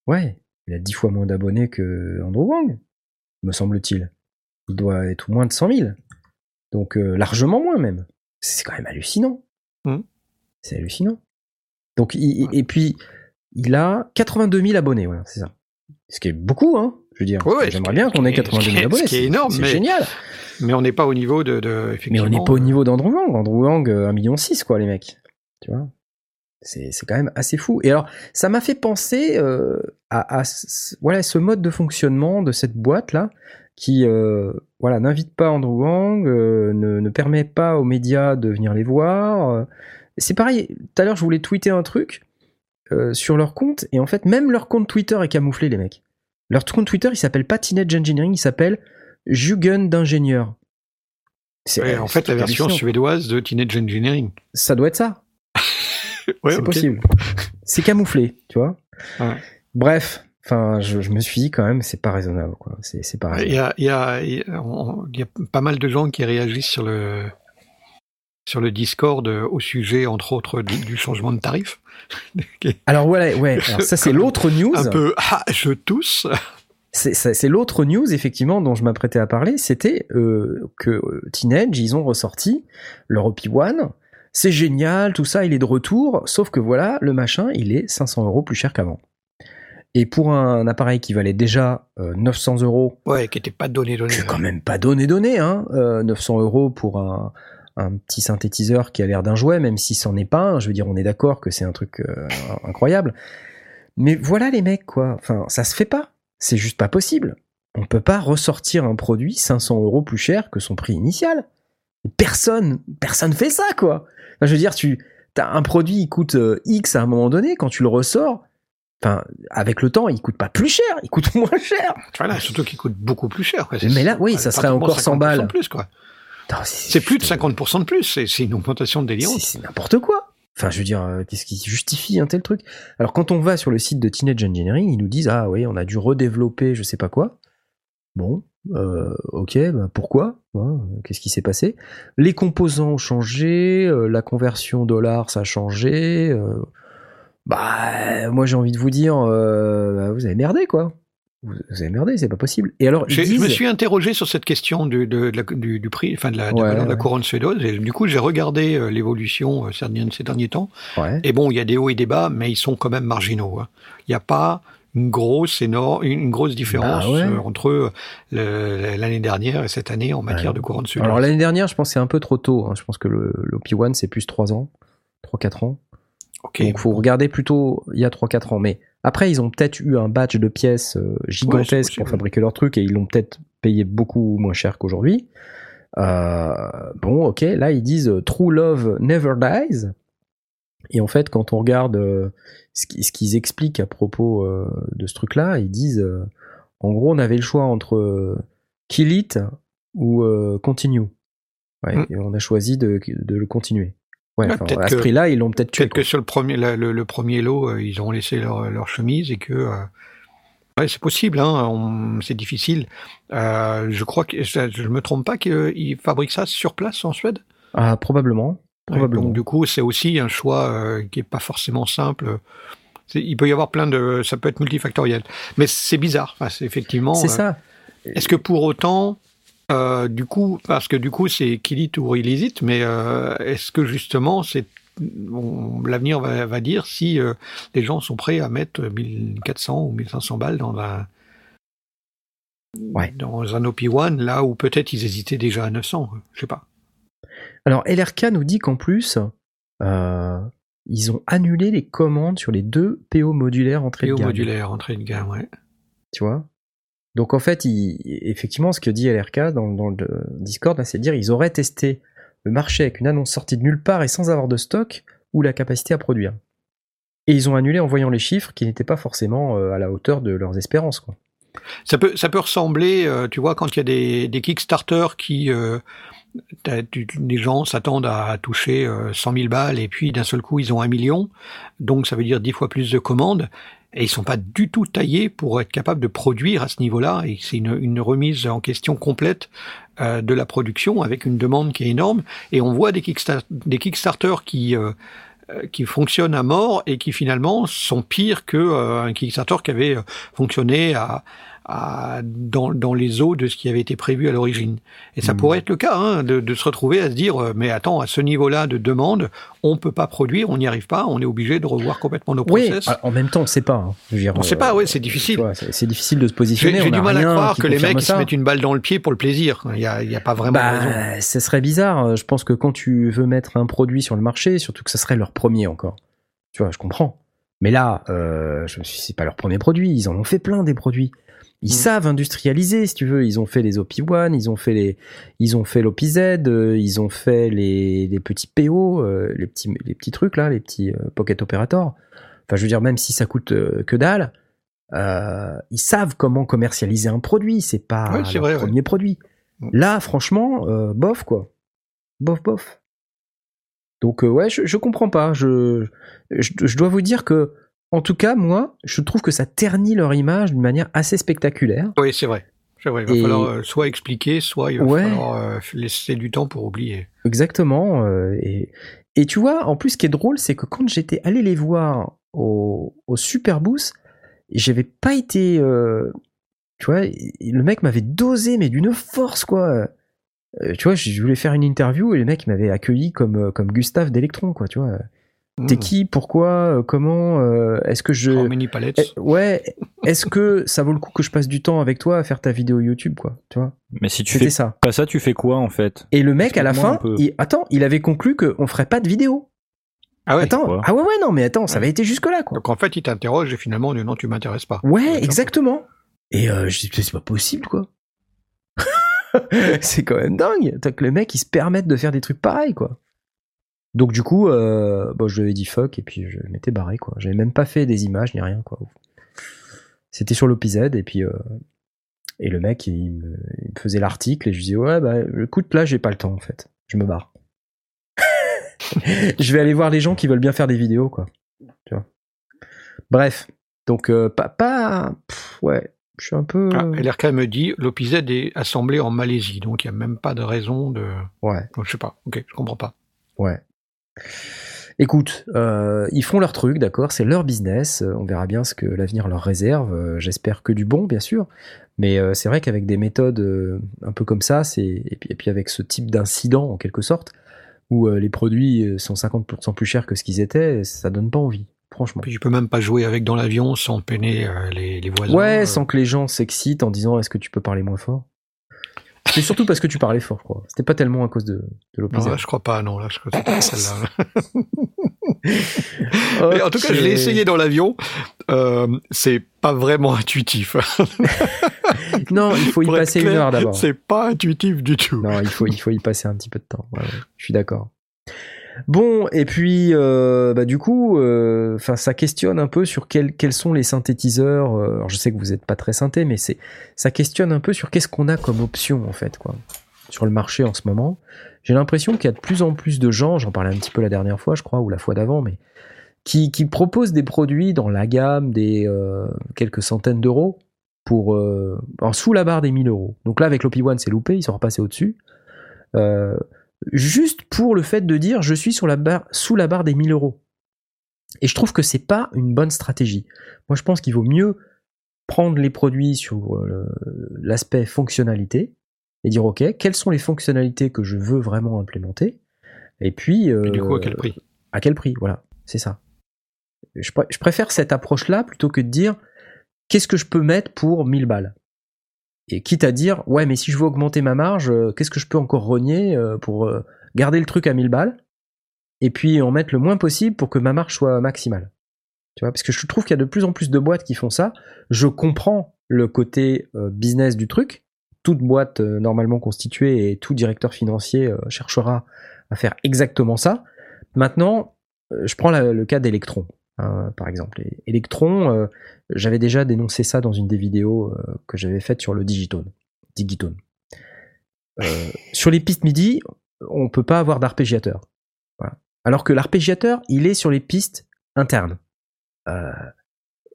ouais, il a 10 fois moins d'abonnés que Andrew Wang, me semble-t-il. Il doit être moins de 100 000. Donc euh, largement moins même. C'est quand même hallucinant. Mhm. C'est hallucinant. Donc il- et puis il a 82 000 abonnés, voilà, c'est ça. Ce qui est beaucoup, hein. Je veux dire, Ouais, j'aimerais bien qu'on ait ce qui est- 82 ce 000 qui est- abonnés. ce qui est c'est- énorme, c'est génial. Mais on n'est pas au niveau de, de Mais on n'est pas au niveau d'Andrew Wang. Andrew Wang, euh, 1,6 million, quoi, les mecs. Tu vois? C'est, c'est quand même assez fou. Et alors, ça m'a fait penser euh, à, à voilà, ce mode de fonctionnement de cette boîte-là. Qui euh, voilà n'invite pas Andrew Wang, euh, ne, ne permet pas aux médias de venir les voir. C'est pareil. Tout à l'heure, je voulais tweeter un truc euh, sur leur compte et en fait, même leur compte Twitter est camouflé, les mecs. Leur compte Twitter, il s'appelle pas Teenage Engineering, il s'appelle Jugend d'ingénieur. C'est Ouais, en fait, la version suédoise de Teenage Engineering. Ça doit être ça. Ouais, c'est possible. C'est camouflé, tu vois. Ouais. Bref, enfin, je, je me suis dit quand même, c'est pas raisonnable, quoi. C'est pas Il y raisonnable. a, il y, a, il y a- il y a pas mal de gens qui réagissent sur le sur le Discord euh, au sujet, entre autres, du, du changement de tarif. Alors voilà, ouais. Alors ça c'est l'autre news. Un peu, ah, je tousse. C'est c'est- c'est l'autre news effectivement dont je m'apprêtais à parler. C'était euh, que euh, Teenage, ils ont ressorti leur OP1. C'est génial, tout ça, il est de retour. Sauf que voilà, le machin, il est 500 euros plus cher qu'avant. Et pour un appareil qui valait déjà euh, 900 euros, Ouais, qui était pas donné, donné. c'est quand même pas donné donné, hein. Euh, 900 euros pour un, un petit synthétiseur qui a l'air d'un jouet, même si c'en est pas un. Je veux dire, on est d'accord que c'est un truc euh, incroyable. Mais voilà les mecs, quoi. Enfin, ça se fait pas. C'est juste pas possible. On peut pas ressortir un produit 500 euros plus cher que son prix initial. Personne, personne fait ça, quoi. Enfin, je veux dire, tu as un produit, il coûte euh, X à un moment donné, quand tu le ressors, enfin, avec le temps, il coûte pas plus cher, il coûte moins cher. Voilà, surtout qu'il coûte beaucoup plus cher. Quoi. Mais là, oui, ça serait encore 100 balles. 50% de plus, quoi. C'est plus de 50% de plus. C'est une augmentation délirante. C'est n'importe quoi. Enfin, je veux dire, euh, qu'est-ce qui justifie un tel truc? Alors, quand on va sur le site de Teenage Engineering, ils nous disent ah oui, on a dû redévelopper, je sais pas quoi. Bon, euh, ok, bah, pourquoi? Hein, Qu'est-ce qui s'est passé? Les composants ont changé, euh, la conversion dollar ça a changé. Bah, moi j'ai envie de vous dire, euh, bah, vous avez merdé quoi. Vous vous avez merdé, c'est pas possible. Et alors, Je me suis interrogé sur cette question du, de, de la- du, du prix, enfin de la, de la Ouais, valeur de la ouais. couronne suédoise. Et du coup, j'ai regardé euh, l'évolution euh, ces derniers, ces derniers temps. ouais, Et bon, il y a des hauts et des bas, mais ils sont quand même marginaux. hein. Il n'y a pas une grosse, énorme, une grosse différence Bah ouais. entre l'année dernière et cette année en matière Ouais. de couronne suédoise. Alors l'année dernière, je pense que c'est un peu trop tôt. hein. Je pense que le, le OP1 c'est plus 3 ans, 3-4 ans. Ok. Donc faut regarder plutôt il y a 3-4 ans. Mais après, ils ont peut-être eu un batch de pièces euh, gigantesques pour fabriquer leur truc et ils l'ont peut-être payé beaucoup moins cher qu'aujourd'hui. Euh, bon, ok, là ils disent euh, True Love Never Dies. Et en fait, quand on regarde euh, ce qui- ce qu'ils expliquent à propos euh, de ce truc-là, ils disent en gros, on avait le choix entre Kill It ou Continue. Ouais, Mm. et on a choisi de, de le continuer. Ouais, Ouais, enfin, peut-être à ce que- prix-là, ils l'ont peut-être tué. Peut-être que sur le premier, la- le, le premier lot, euh, ils ont laissé leur, leur chemise et que. euh, ouais, c'est possible, hein, c'est difficile. Euh, je crois que je, je me trompe pas qu'ils fabriquent ça sur place en Suède? Ah, probablement. Ouais, Probablement. donc du coup, c'est aussi un choix euh, qui est pas forcément simple. Il peut y avoir plein de, ça peut être multifactoriel, mais c'est bizarre. Enfin, c'est effectivement. c'est euh, ça. Est-ce que pour autant, euh, du coup, parce que du coup, c'est kill it ou release it, mais euh, est-ce que justement, c'est l'avenir va, va dire si euh, les gens sont prêts à mettre 1400 ou 1500 balles dans un Ouais. dans un OP1 là où peut-être ils hésitaient déjà à 900, je sais pas. Alors, LRK nous dit qu'en plus, ils ont annulé les commandes sur les deux PO modulaires entrée de PO gamme. modulaire, entrée de gamme, ouais. Tu vois? Donc, en fait, effectivement, ce que dit LRK dans, le Discord, c'est de dire ils auraient testé le marché avec une annonce sortie de nulle part et sans avoir de stock ou la capacité à produire. Et ils ont annulé en voyant les chiffres qui n'étaient pas forcément euh, à la hauteur de leurs espérances. Ça peut, ressembler, euh, tu vois, quand il y a des, des Kickstarter qui, euh, les gens s'attendent à toucher euh, 100 000 balles et puis d'un seul coup ils ont un million, donc ça veut dire dix fois plus de commandes et ils sont pas du tout taillés pour être capables de produire à ce niveau-là. Et c'est une, une remise en question complète euh, de la production avec une demande qui est énorme. Et on voit des, Kickstar- des Kickstarter qui euh, euh, qui fonctionnent à mort et qui finalement sont pires que euh, un Kickstarter qui avait euh, fonctionné à, à- dans, dans les eaux de ce qui avait été prévu à l'origine. Et ça Mhm. pourrait être le cas, hein, de, de se retrouver à se dire, euh, mais attends, à ce niveau-là de demande, on peut pas produire, on n'y arrive pas, on est obligé de revoir complètement nos Oui, process. en même temps, on ne sait pas. hein. Je veux dire, on sait euh, pas, ouais, c'est tu difficile. C'est c'est difficile de se positionner. j'ai du a mal à croire que les mecs se mettent une balle dans le pied pour le plaisir. Il y a, pas vraiment raison. Bah, ce serait bizarre. Je pense que quand tu veux mettre un produit sur le marché, surtout que ce serait leur premier encore. Tu vois, je comprends. Mais là, euh, je me suis, c'est pas leur premier produit. Ils en ont fait plein des produits. Ils Mm. savent industrialiser, si tu veux. Ils ont fait les OP1, ils ont fait les, ils ont fait l'OPZ, euh, ils ont fait les, les petits PO, euh, les petits, les petits trucs là, les petits euh, Pocket Operator. Enfin, je veux dire, même si ça coûte euh, que dalle, ils savent comment commercialiser un produit. C'est pas c'est leur vrai, ouais. premier produit. Mm. Là, franchement, bof quoi, bof bof. Donc ouais, je, je comprends pas. Je, je, je dois vous dire que, en tout cas, moi, je trouve que ça ternit leur image d'une manière assez spectaculaire. Oui, c'est vrai. C'est vrai. Il va Et- falloir euh, soit expliquer, soit il va Ouais. falloir euh, laisser du temps pour oublier. Exactement. euh, et, et tu vois, en plus, ce qui est drôle, c'est que quand j'étais allé les voir au, au Superboost, j'avais pas été. tu vois, le mec m'avait dosé, mais d'une force, quoi. Tu vois, je voulais faire une interview et le mec m'avait accueilli comme, comme Gustave d'Electron, quoi, tu vois. T'es Mmh. qui? Pourquoi? Euh, Comment? Euh, Est-ce que je. How many pallets Eh, ouais, est-ce que ça vaut le coup que je passe du temps avec toi à faire ta vidéo YouTube, quoi Tu vois? Mais si tu fais ça. pas ça, tu fais quoi en fait? Et le mec, à la fin, il, attends, il avait conclu qu'on ferait pas de vidéo. Ah ouais? attends, ah ouais, ouais, non, mais attends, ça avait été jusque-là, quoi. Donc en fait, il t'interroge et finalement, non, tu m'intéresses pas. Ouais, exactement. Et euh, je dis, c'est pas possible, quoi. c'est quand même dingue. Que le mec, il se permette de faire des trucs pareils, quoi. Donc du coup, euh, bon, je lui ai dit fuck et puis je m'étais barré, quoi. J'avais même pas fait des images ni rien, quoi. C'était sur l'OPZ et puis euh, et le mec, il me, il me faisait l'article et je lui dis ouais, bah écoute, là, j'ai pas le temps en fait. Je me barre. je vais aller voir les gens qui veulent bien faire des vidéos, quoi. Tu vois. Bref, donc euh, pas pas pff, ouais, je suis un peu Ah, LRK me dit l'OPZ est assemblé en Malaisie, donc il n'y a même pas de raison de. ouais. Donc, je sais pas. Ok, je comprends pas. Ouais. Écoute, euh, ils font leur truc, d'accord, c'est leur business. euh, On verra bien ce que l'avenir leur réserve. euh, J'espère que du bon, bien sûr. Mais euh, c'est vrai qu'avec des méthodes euh, un peu comme ça, c'est et puis, et puis avec ce type d'incident en quelque sorte, où les produits sont 50% plus chers que ce qu'ils étaient, ça donne pas envie, franchement. Puis tu peux même pas jouer avec dans l'avion sans peiner les, les voisins. Ouais, sans que les gens s'excitent en disant est-ce que tu peux parler moins fort? C'est surtout parce que tu parlais fort, je crois. C'était pas tellement à cause de, de Non, là, je crois pas, non, là, je crois que c'était pas celle-là. En tout cas, je l'ai essayé dans l'avion. Euh, c'est pas vraiment intuitif. Non, il faut y Pour passer une heure d'abord. C'est pas intuitif du tout. Non, il faut, il faut y passer un petit peu de temps. Ouais, ouais, je suis d'accord. Bon, et puis, euh, bah, du coup, euh, enfin, ça questionne un peu sur quels, quels sont les synthétiseurs. euh, alors, je sais que vous n'êtes pas très synthé, mais c'est, ça questionne un peu sur qu'est-ce qu'on a comme option, en fait, quoi, sur le marché en ce moment. J'ai l'impression qu'il y a de plus en plus de gens, j'en parlais un petit peu la dernière fois, je crois, ou la fois d'avant, mais qui, qui proposent des produits dans la gamme des euh, quelques centaines d'euros pour euh, en sous la barre des 1000 euros. Donc là, avec l'OP1, c'est loupé, ils sont repassés au-dessus. Euh, juste pour le fait de dire je suis sur la barre, sous la barre des 1000 euros. Et je trouve que c'est pas une bonne stratégie. Moi, je pense qu'il vaut mieux prendre les produits sur euh, l'aspect fonctionnalité et dire ok, quelles sont les fonctionnalités que je veux vraiment implémenter? Et puis euh, Et du coup, à quel prix? à quel prix? Voilà, c'est ça. Je, pr- je préfère cette approche-là plutôt que de dire qu'est-ce que je peux mettre pour 1000 balles? Et quitte à dire, ouais, mais si je veux augmenter ma marge, euh, qu'est-ce que je peux encore rogner euh, pour euh, garder le truc à 1000 balles et puis en mettre le moins possible pour que ma marge soit maximale Tu vois, parce que je trouve qu'il y a de plus en plus de boîtes qui font ça. Je comprends le côté business du truc. Toute boîte normalement constituée et tout directeur financier cherchera à faire exactement ça. Maintenant, je prends le cas d'Electron, par exemple. Et Electron, euh, j'avais déjà dénoncé ça dans une des vidéos euh, que j'avais faites sur le Digitone. Digitone. Euh, sur les pistes MIDI, on peut pas avoir d'arpégiateur. Voilà. Alors que l'arpégiateur, il est sur les pistes internes. Euh,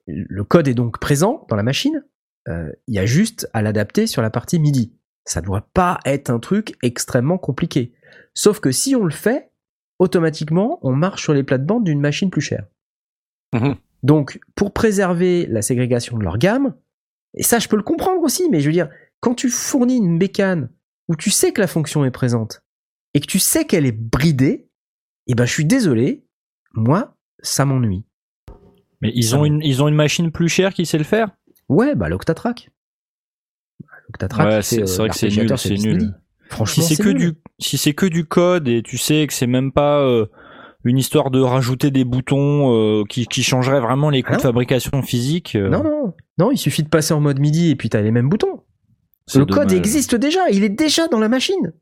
le code est donc présent dans la machine. euh, Il y a juste à l'adapter sur la partie MIDI. Ça doit pas être un truc extrêmement compliqué. Sauf que si on le fait, automatiquement, on marche sur les plates-bandes d'une machine plus chère. Mhm. Donc, pour préserver la ségrégation de leur gamme, et ça, je peux le comprendre aussi, mais je veux dire, quand tu fournis une bécane où tu sais que la fonction est présente et que tu sais qu'elle est bridée, eh ben, je suis désolé, moi, ça m'ennuie. Mais ils Ça ont une, ils ont une machine plus chère qui sait le faire? Ouais, bah, l'Octatrack. L'Octatrack, Ouais, il fait, c'est euh, vrai que c'est nul, c'est nul. Franchement, Si c'est que nul. du, si c'est que du code et tu sais que c'est même pas euh, une histoire de rajouter des boutons euh, qui, qui changerait vraiment les coûts Ah de non. fabrication physique. euh, Non, non. Non, il suffit de passer en mode MIDI et puis t'as les mêmes boutons. Le code existe déjà, il est déjà dans la machine.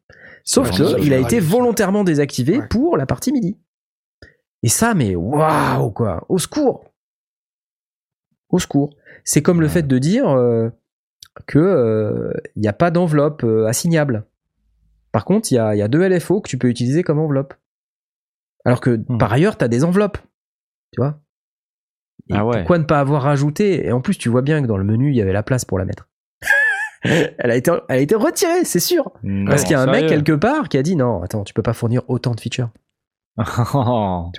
Sauf Ouais, que ça, il a été volontairement désactivé Ouais. pour la partie MIDI. Et ça, mais waouh quoi, au secours, au secours. C'est comme le fait de dire euh, que euh, il n'y a pas d'enveloppe euh, assignable. Par contre, il y a, il y a deux LFO que tu peux utiliser comme enveloppe. Alors que Hmm. par ailleurs, tu as des enveloppes. Tu vois Et Ah ouais. Pourquoi ne pas avoir rajouté Et en plus, tu vois bien que dans le menu, il y avait la place pour la mettre. elle, a été, elle a été retirée, c'est sûr. Non, Parce qu'il y a un mec quelque part qui a dit non, attends, tu peux pas fournir autant de features.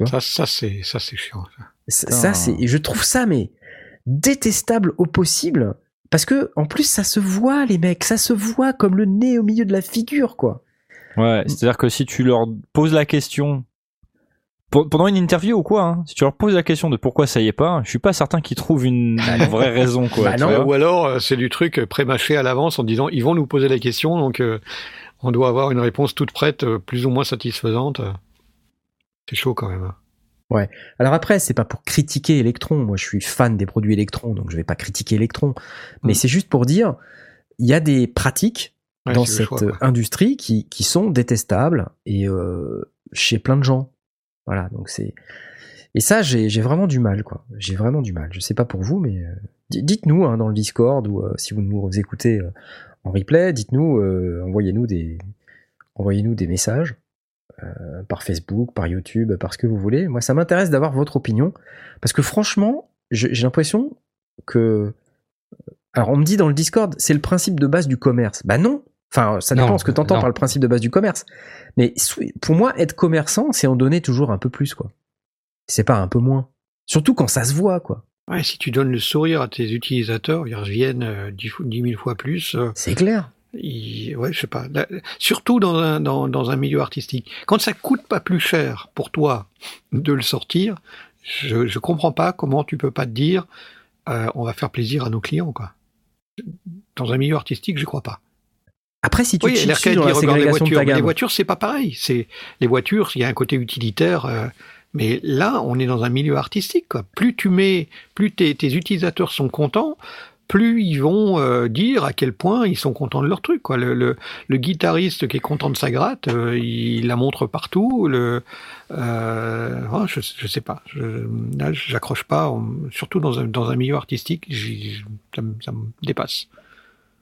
Ça, ça c'est ça c'est chiant. ça. Ça, ça, c'est, je trouve ça mais détestable au possible parce que en plus ça se voit les mecs, ça se voit comme le nez au milieu de la figure quoi. Ouais, c'est-à-dire que si tu leur poses la question pendant une interview ou quoi, hein, si tu leur poses la question de pourquoi ça y est pas, je suis pas certain qu'ils trouvent une, une vraie raison quoi. Bah non. Ou alors euh, c'est du truc euh, pré-mâché à l'avance en disant ils vont nous poser la question donc euh, on doit avoir une réponse toute prête, euh, plus ou moins satisfaisante. C'est chaud quand même. hein. Alors après c'est pas pour critiquer Electron, moi je suis fan des produits Electron donc je vais pas critiquer Electron, mais Mm. c'est juste pour dire il y a des pratiques Ouais, dans cette choix, industrie qui, qui sont détestables et euh, chez plein de gens. Voilà, donc c'est et ça j'ai vraiment du mal quoi. J'ai vraiment du mal. Je sais pas pour vous mais euh, di- dites-nous hein, dans le Discord ou euh, si vous nous écoutez euh, en replay, dites-nous envoyez-nous des envoyez-nous des messages par Facebook, par YouTube, par ce que vous voulez. Moi ça m'intéresse d'avoir votre opinion parce que franchement, j'ai l'impression que alors on me dit dans le Discord, c'est le principe de base du commerce. Bah non. Enfin, ça dépend Non, ce que tu entends non. par le principe de base du commerce. Mais pour moi, être commerçant, c'est en donner toujours un peu plus, quoi. C'est pas un peu moins. Surtout quand ça se voit, quoi. Ouais, si tu donnes le sourire à tes utilisateurs, ils reviennent euh, dix fou- dix mille fois plus. euh, C'est clair. ils- ouais, je sais pas. Là, surtout dans un, dans, dans un milieu artistique. Quand ça coûte pas plus cher pour toi de le sortir, je, je comprends pas comment tu peux pas te dire euh, on va faire plaisir à nos clients, quoi. Dans un milieu artistique, je crois pas. Après, si tu Oui, l'arcade, dans la les de voitures. ta Les voitures, c'est pas pareil. C'est les voitures, il y a un côté utilitaire. euh, mais là, on est dans un milieu artistique. Quoi. Plus tu mets, plus tes, tes utilisateurs sont contents, plus ils vont euh, dire à quel point ils sont contents de leur truc. Quoi. Le, le, le guitariste qui est content de sa gratte, euh, il la montre partout. Le, euh, oh, je, je sais pas. Je, là, j'accroche pas. on- surtout dans un, dans un milieu artistique, ça, ça me dépasse.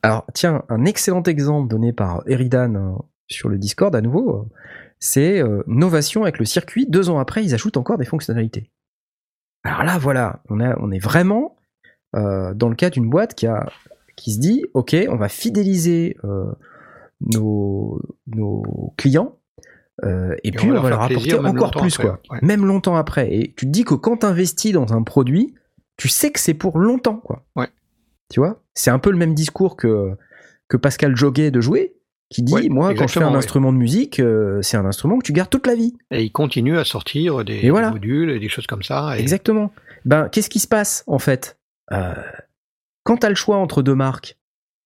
Alors, tiens, un excellent exemple donné par Eridan euh, sur le Discord à nouveau, euh, c'est euh, Novation avec le circuit. Deux ans après, ils ajoutent encore des fonctionnalités. Alors là, voilà, on, a, on est vraiment euh, dans le cas d'une boîte qui, a, qui se dit, OK, on va fidéliser euh, nos, nos clients. et, puis on on va leur apporter encore plus, après, quoi. ouais. Même longtemps après. Et tu te dis que quand tu investis dans un produit, tu sais que c'est pour longtemps, quoi. Ouais. Tu vois? C'est un peu le même discours que, que Pascal Joguet de jouer, qui dit Ouais, Moi, quand je fais un ouais. instrument de musique, euh, c'est un instrument que tu gardes toute la vie. Et ils continuent à sortir des, Et voilà. des modules et des choses comme ça. Et Exactement. Ben, qu'est-ce qui se passe, en fait? Euh, Quand tu as le choix entre deux marques,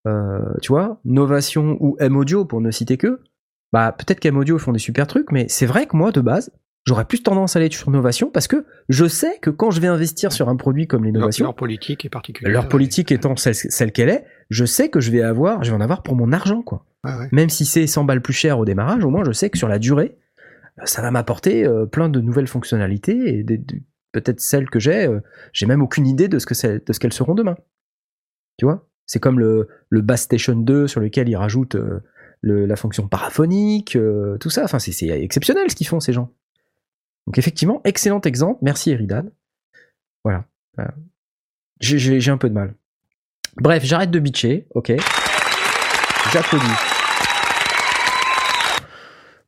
euh, tu vois, Novation ou M-Audio, pour ne citer que, bah, peut-être qu'M-Audio font des super trucs, mais c'est vrai que moi, de base, j'aurais plus tendance à aller sur Novation parce que je sais que quand je vais investir sur un produit comme les leur, leur politique est particulière. leur politique étant celle, celle qu'elle est, je sais que je vais avoir, je vais en avoir pour mon argent, quoi. Ouais. Même si c'est 100 balles plus cher au démarrage, au moins je sais que sur la durée, euh, ça va m'apporter euh, plein de nouvelles fonctionnalités et peut-être celles que j'ai, euh, j'ai même aucune idée de ce que de ce qu'elles seront demain. Tu vois? C'est comme le, le Bass Station 2 sur lequel ils rajoutent euh, le- la fonction paraphonique, tout ça. Enfin, c'est exceptionnel ce qu'ils font ces gens. Donc effectivement, excellent exemple. Merci Eridan. Voilà. Voilà. J'ai, un peu de mal. Bref, j'arrête de bitcher, ok. J'applaudis.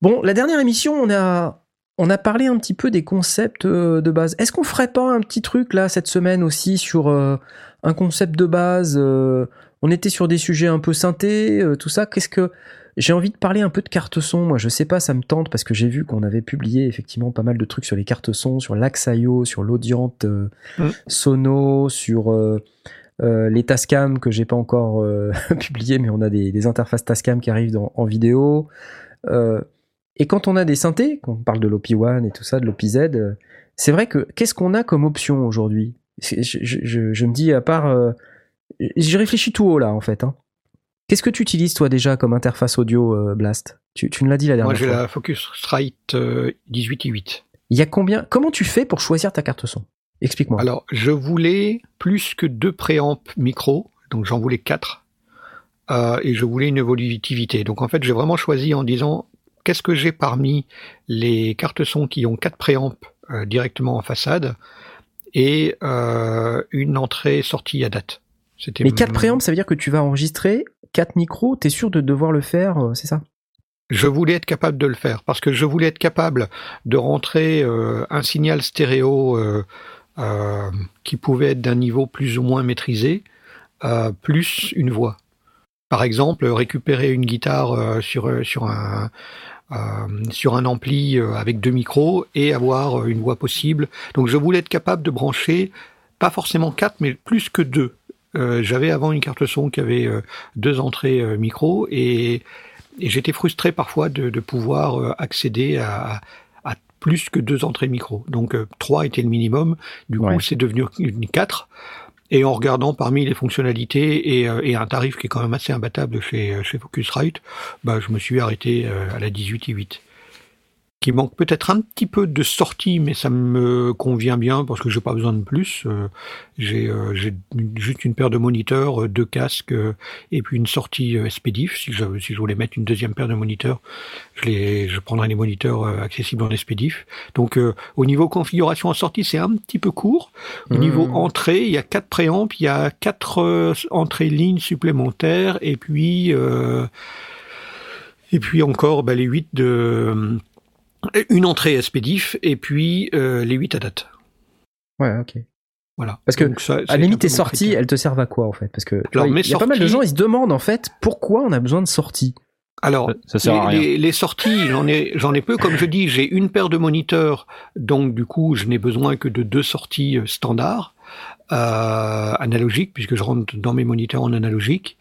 Bon, la dernière émission, on a, parlé un petit peu des concepts euh, de base. Est-ce qu'on ferait pas un petit truc là cette semaine aussi sur euh, un concept de base euh, On était sur des sujets un peu synthés, euh, tout ça. Qu'est-ce que j'ai envie de parler un peu de cartes son Moi, je sais pas, ça me tente parce que j'ai vu qu'on avait publié effectivement pas mal de trucs sur les cartes son, sur l'Axaio, sur l'Audiant euh, Mm. Sono, sur euh, euh, les Tascam que j'ai pas encore euh, publié, mais on a des, des interfaces Tascam qui arrivent dans- en vidéo. Et quand on a des synthés, quand on parle de l'OP1 et tout ça, de l'OPZ, c'est vrai que qu'est-ce qu'on a comme option aujourd'hui? Je, je- je- je me dis, à part euh, J'ai réfléchi tout haut là en fait. hein. Qu'est-ce que tu utilises toi déjà comme interface audio euh, Blast? Tu, tu nous l'as dit la dernière Moi, j'ai fois. la Focusrite euh, 18i8. Il y a combien Comment tu fais pour choisir ta carte son? Explique-moi. Alors, je voulais plus que deux préamps micro, donc j'en voulais quatre, euh, et je voulais une évolutivité. Donc en fait, j'ai vraiment choisi en disant qu'est-ce que j'ai parmi les cartes son qui ont quatre préamps euh, directement en façade et euh, une entrée-sortie à date? Mais 4 m- préamps, ça veut dire que tu vas enregistrer 4 micros, t'es sûr de devoir le faire, euh, c'est ça? Je voulais être capable de le faire parce que je voulais être capable de rentrer euh, un signal stéréo euh, qui pouvait être d'un niveau plus ou moins maîtrisé, plus une voix. Par exemple, récupérer une guitare sur un sur un ampli avec deux micros et avoir une voix possible. Donc je voulais être capable de brancher pas forcément quatre, mais plus que deux. Euh, J'avais avant une carte son qui avait euh, deux entrées euh, micro et et j'étais frustré parfois de, de pouvoir accéder à, à plus que deux entrées micro. Donc trois était le minimum. Du coup, Ouais. c'est devenu une quatre. Et en regardant parmi les fonctionnalités et, et un tarif qui est quand même assez imbattable chez, chez Focusrite, bah, je me suis arrêté à la 18 et 8 qui manque peut-être un petit peu de sortie, mais ça me convient bien parce que j'ai pas besoin de plus. Euh, j'ai euh, juste une paire de moniteurs, euh, deux casques euh, et puis une sortie euh, SPDIF. Si je, si je voulais mettre une deuxième paire de moniteurs, je, les, je prendrais les moniteurs accessibles en SPDIF. Donc euh, au niveau configuration en sortie, c'est un petit peu court. Au Mmh. niveau entrée, il y a quatre préamps, il y a quatre entrées lignes supplémentaires et puis euh, et puis encore bah, les huit de une entrée SPDIF et puis euh, les huit à date. Ouais, ok. Voilà. Parce que, ça, À la limite, tes sorties, critère. elles te servent à quoi en fait? Parce que Alors, il y a pas mal de gens, ils se demandent en fait pourquoi on a besoin de sorties? Alors, Ça sert à les, rien. les- les sorties, j'en ai, j'en ai peu. Comme je dis, j'ai une paire de moniteurs, donc du coup, je n'ai besoin que de deux sorties euh, standards, euh, analogiques, puisque je rentre dans mes moniteurs en analogique.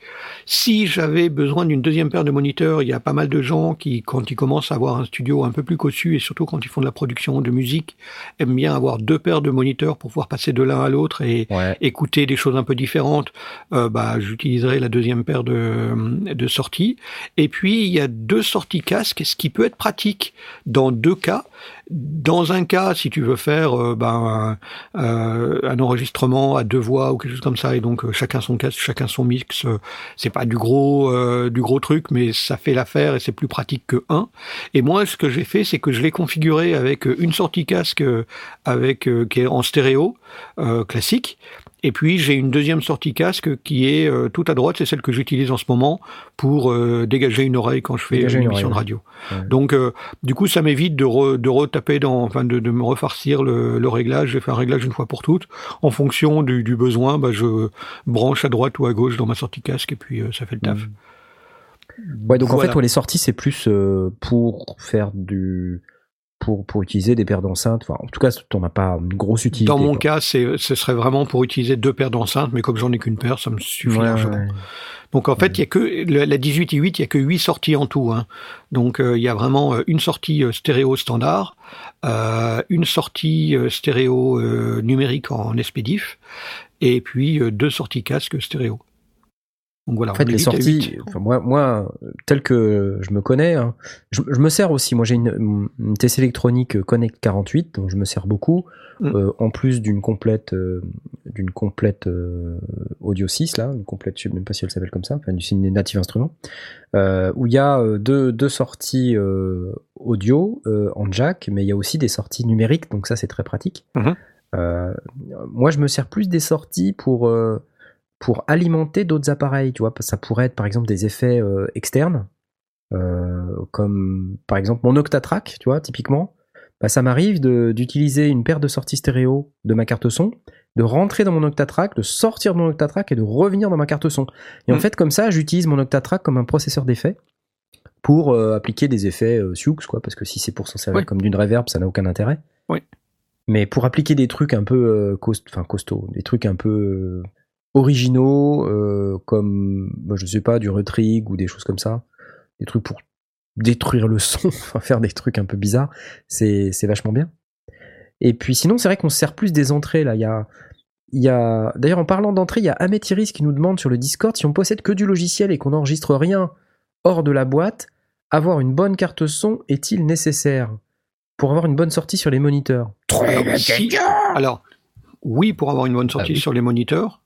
Si j'avais besoin d'une deuxième paire de moniteurs, il y a pas mal de gens qui, quand ils commencent à avoir un studio un peu plus cossu, et surtout quand ils font de la production de musique, aiment bien avoir deux paires de moniteurs pour pouvoir passer de l'un à l'autre et, Ouais. écouter des choses un peu différentes, euh, bah, j'utiliserai la deuxième paire de, de sorties. Et puis, il y a deux sorties casque, ce qui peut être pratique dans deux cas. Dans un cas, si tu veux faire euh, ben, un, euh, un enregistrement à deux voix ou quelque chose comme ça, et donc euh, chacun son casque, chacun son mix, c'est pas du gros du gros truc, mais ça fait l'affaire et c'est plus pratique que un. Et moi, ce que j'ai fait, c'est que je l'ai configuré avec une sortie casque avec qui est en stéréo classique. Et puis j'ai une deuxième sortie casque qui est euh, tout à droite, c'est celle que j'utilise en ce moment pour euh, dégager une oreille quand je fais Dégager une émission de radio. Ouais. Donc euh, du coup ça m'évite de, re- de retaper dans, enfin de, de me refarcir le, le réglage. J'ai fait un réglage une fois pour toutes. En fonction du, du besoin, bah, je branche à droite ou à gauche dans ma sortie casque et puis euh, ça fait le taf. Ouais, donc en fait, ouais, les sorties, c'est plus euh, pour faire du. Pour, pour utiliser des paires d'enceintes. Enfin, en tout cas, t'en as pas une grosse utilité. Dans mon quoi. cas, c'est, ce serait vraiment pour utiliser deux paires d'enceintes, mais comme j'en ai qu'une paire, ça me suffit Ouais, largement. ouais. Donc en fait, il y a que la 18 et 8, il y a que 8 sorties en tout. Hein. Donc euh, il y a vraiment euh, une sortie euh, stéréo standard, euh, une sortie stéréo euh, numérique en SPDIF, et puis deux sorties casque stéréo. Donc voilà. En fait, les sorties, enfin, moi, moi, tel que je me connais, hein, je, je me sers aussi. Moi, j'ai une, une TC électronique Connect 48, dont je me sers beaucoup, Mm. euh, en plus d'une complète, euh, d'une complète euh, Audio 6 là, une complète, je sais même pas si elle s'appelle comme ça, enfin, du signe native instrument, euh, où il y a deux, deux sorties euh, audio euh, en jack, mais il y a aussi des sorties numériques, donc ça c'est très pratique. Mhm. Euh, moi, je me sers plus des sorties pour euh, pour alimenter d'autres appareils, tu vois. Ça pourrait être par exemple des effets euh, externes, euh, comme par exemple mon Octatrack, tu vois, typiquement. Bah, ça m'arrive d'utiliser une paire de sorties stéréo de ma carte son, de rentrer dans mon Octatrack, de sortir de mon Octatrack et de revenir dans ma carte son. Et en Mm. fait, comme ça, j'utilise mon Octatrack comme un processeur d'effets pour euh, appliquer des effets Sioux, quoi, parce que si c'est pour s'en servir comme d'une reverb, ça n'a aucun intérêt. Ouais. Mais pour appliquer des trucs un peu cost- enfin, costauds, des trucs un peu originaux, euh, comme, bah, je sais pas, du retrig ou des choses comme ça, des trucs pour détruire le son, enfin faire des trucs un peu bizarres, c'est c'est vachement bien. Et puis sinon, c'est vrai qu'on se sert plus des entrées là. Il y a Il y a d'ailleurs en parlant d'entrée, il y a Ahmed Iris qui nous demande sur le Discord si on possède que du logiciel et qu'on n'enregistre rien hors de la boîte, avoir une bonne carte son est-il nécessaire pour avoir une bonne sortie sur les moniteurs? Alors, si- alors, oui, pour avoir une bonne sortie Ah oui. sur les moniteurs.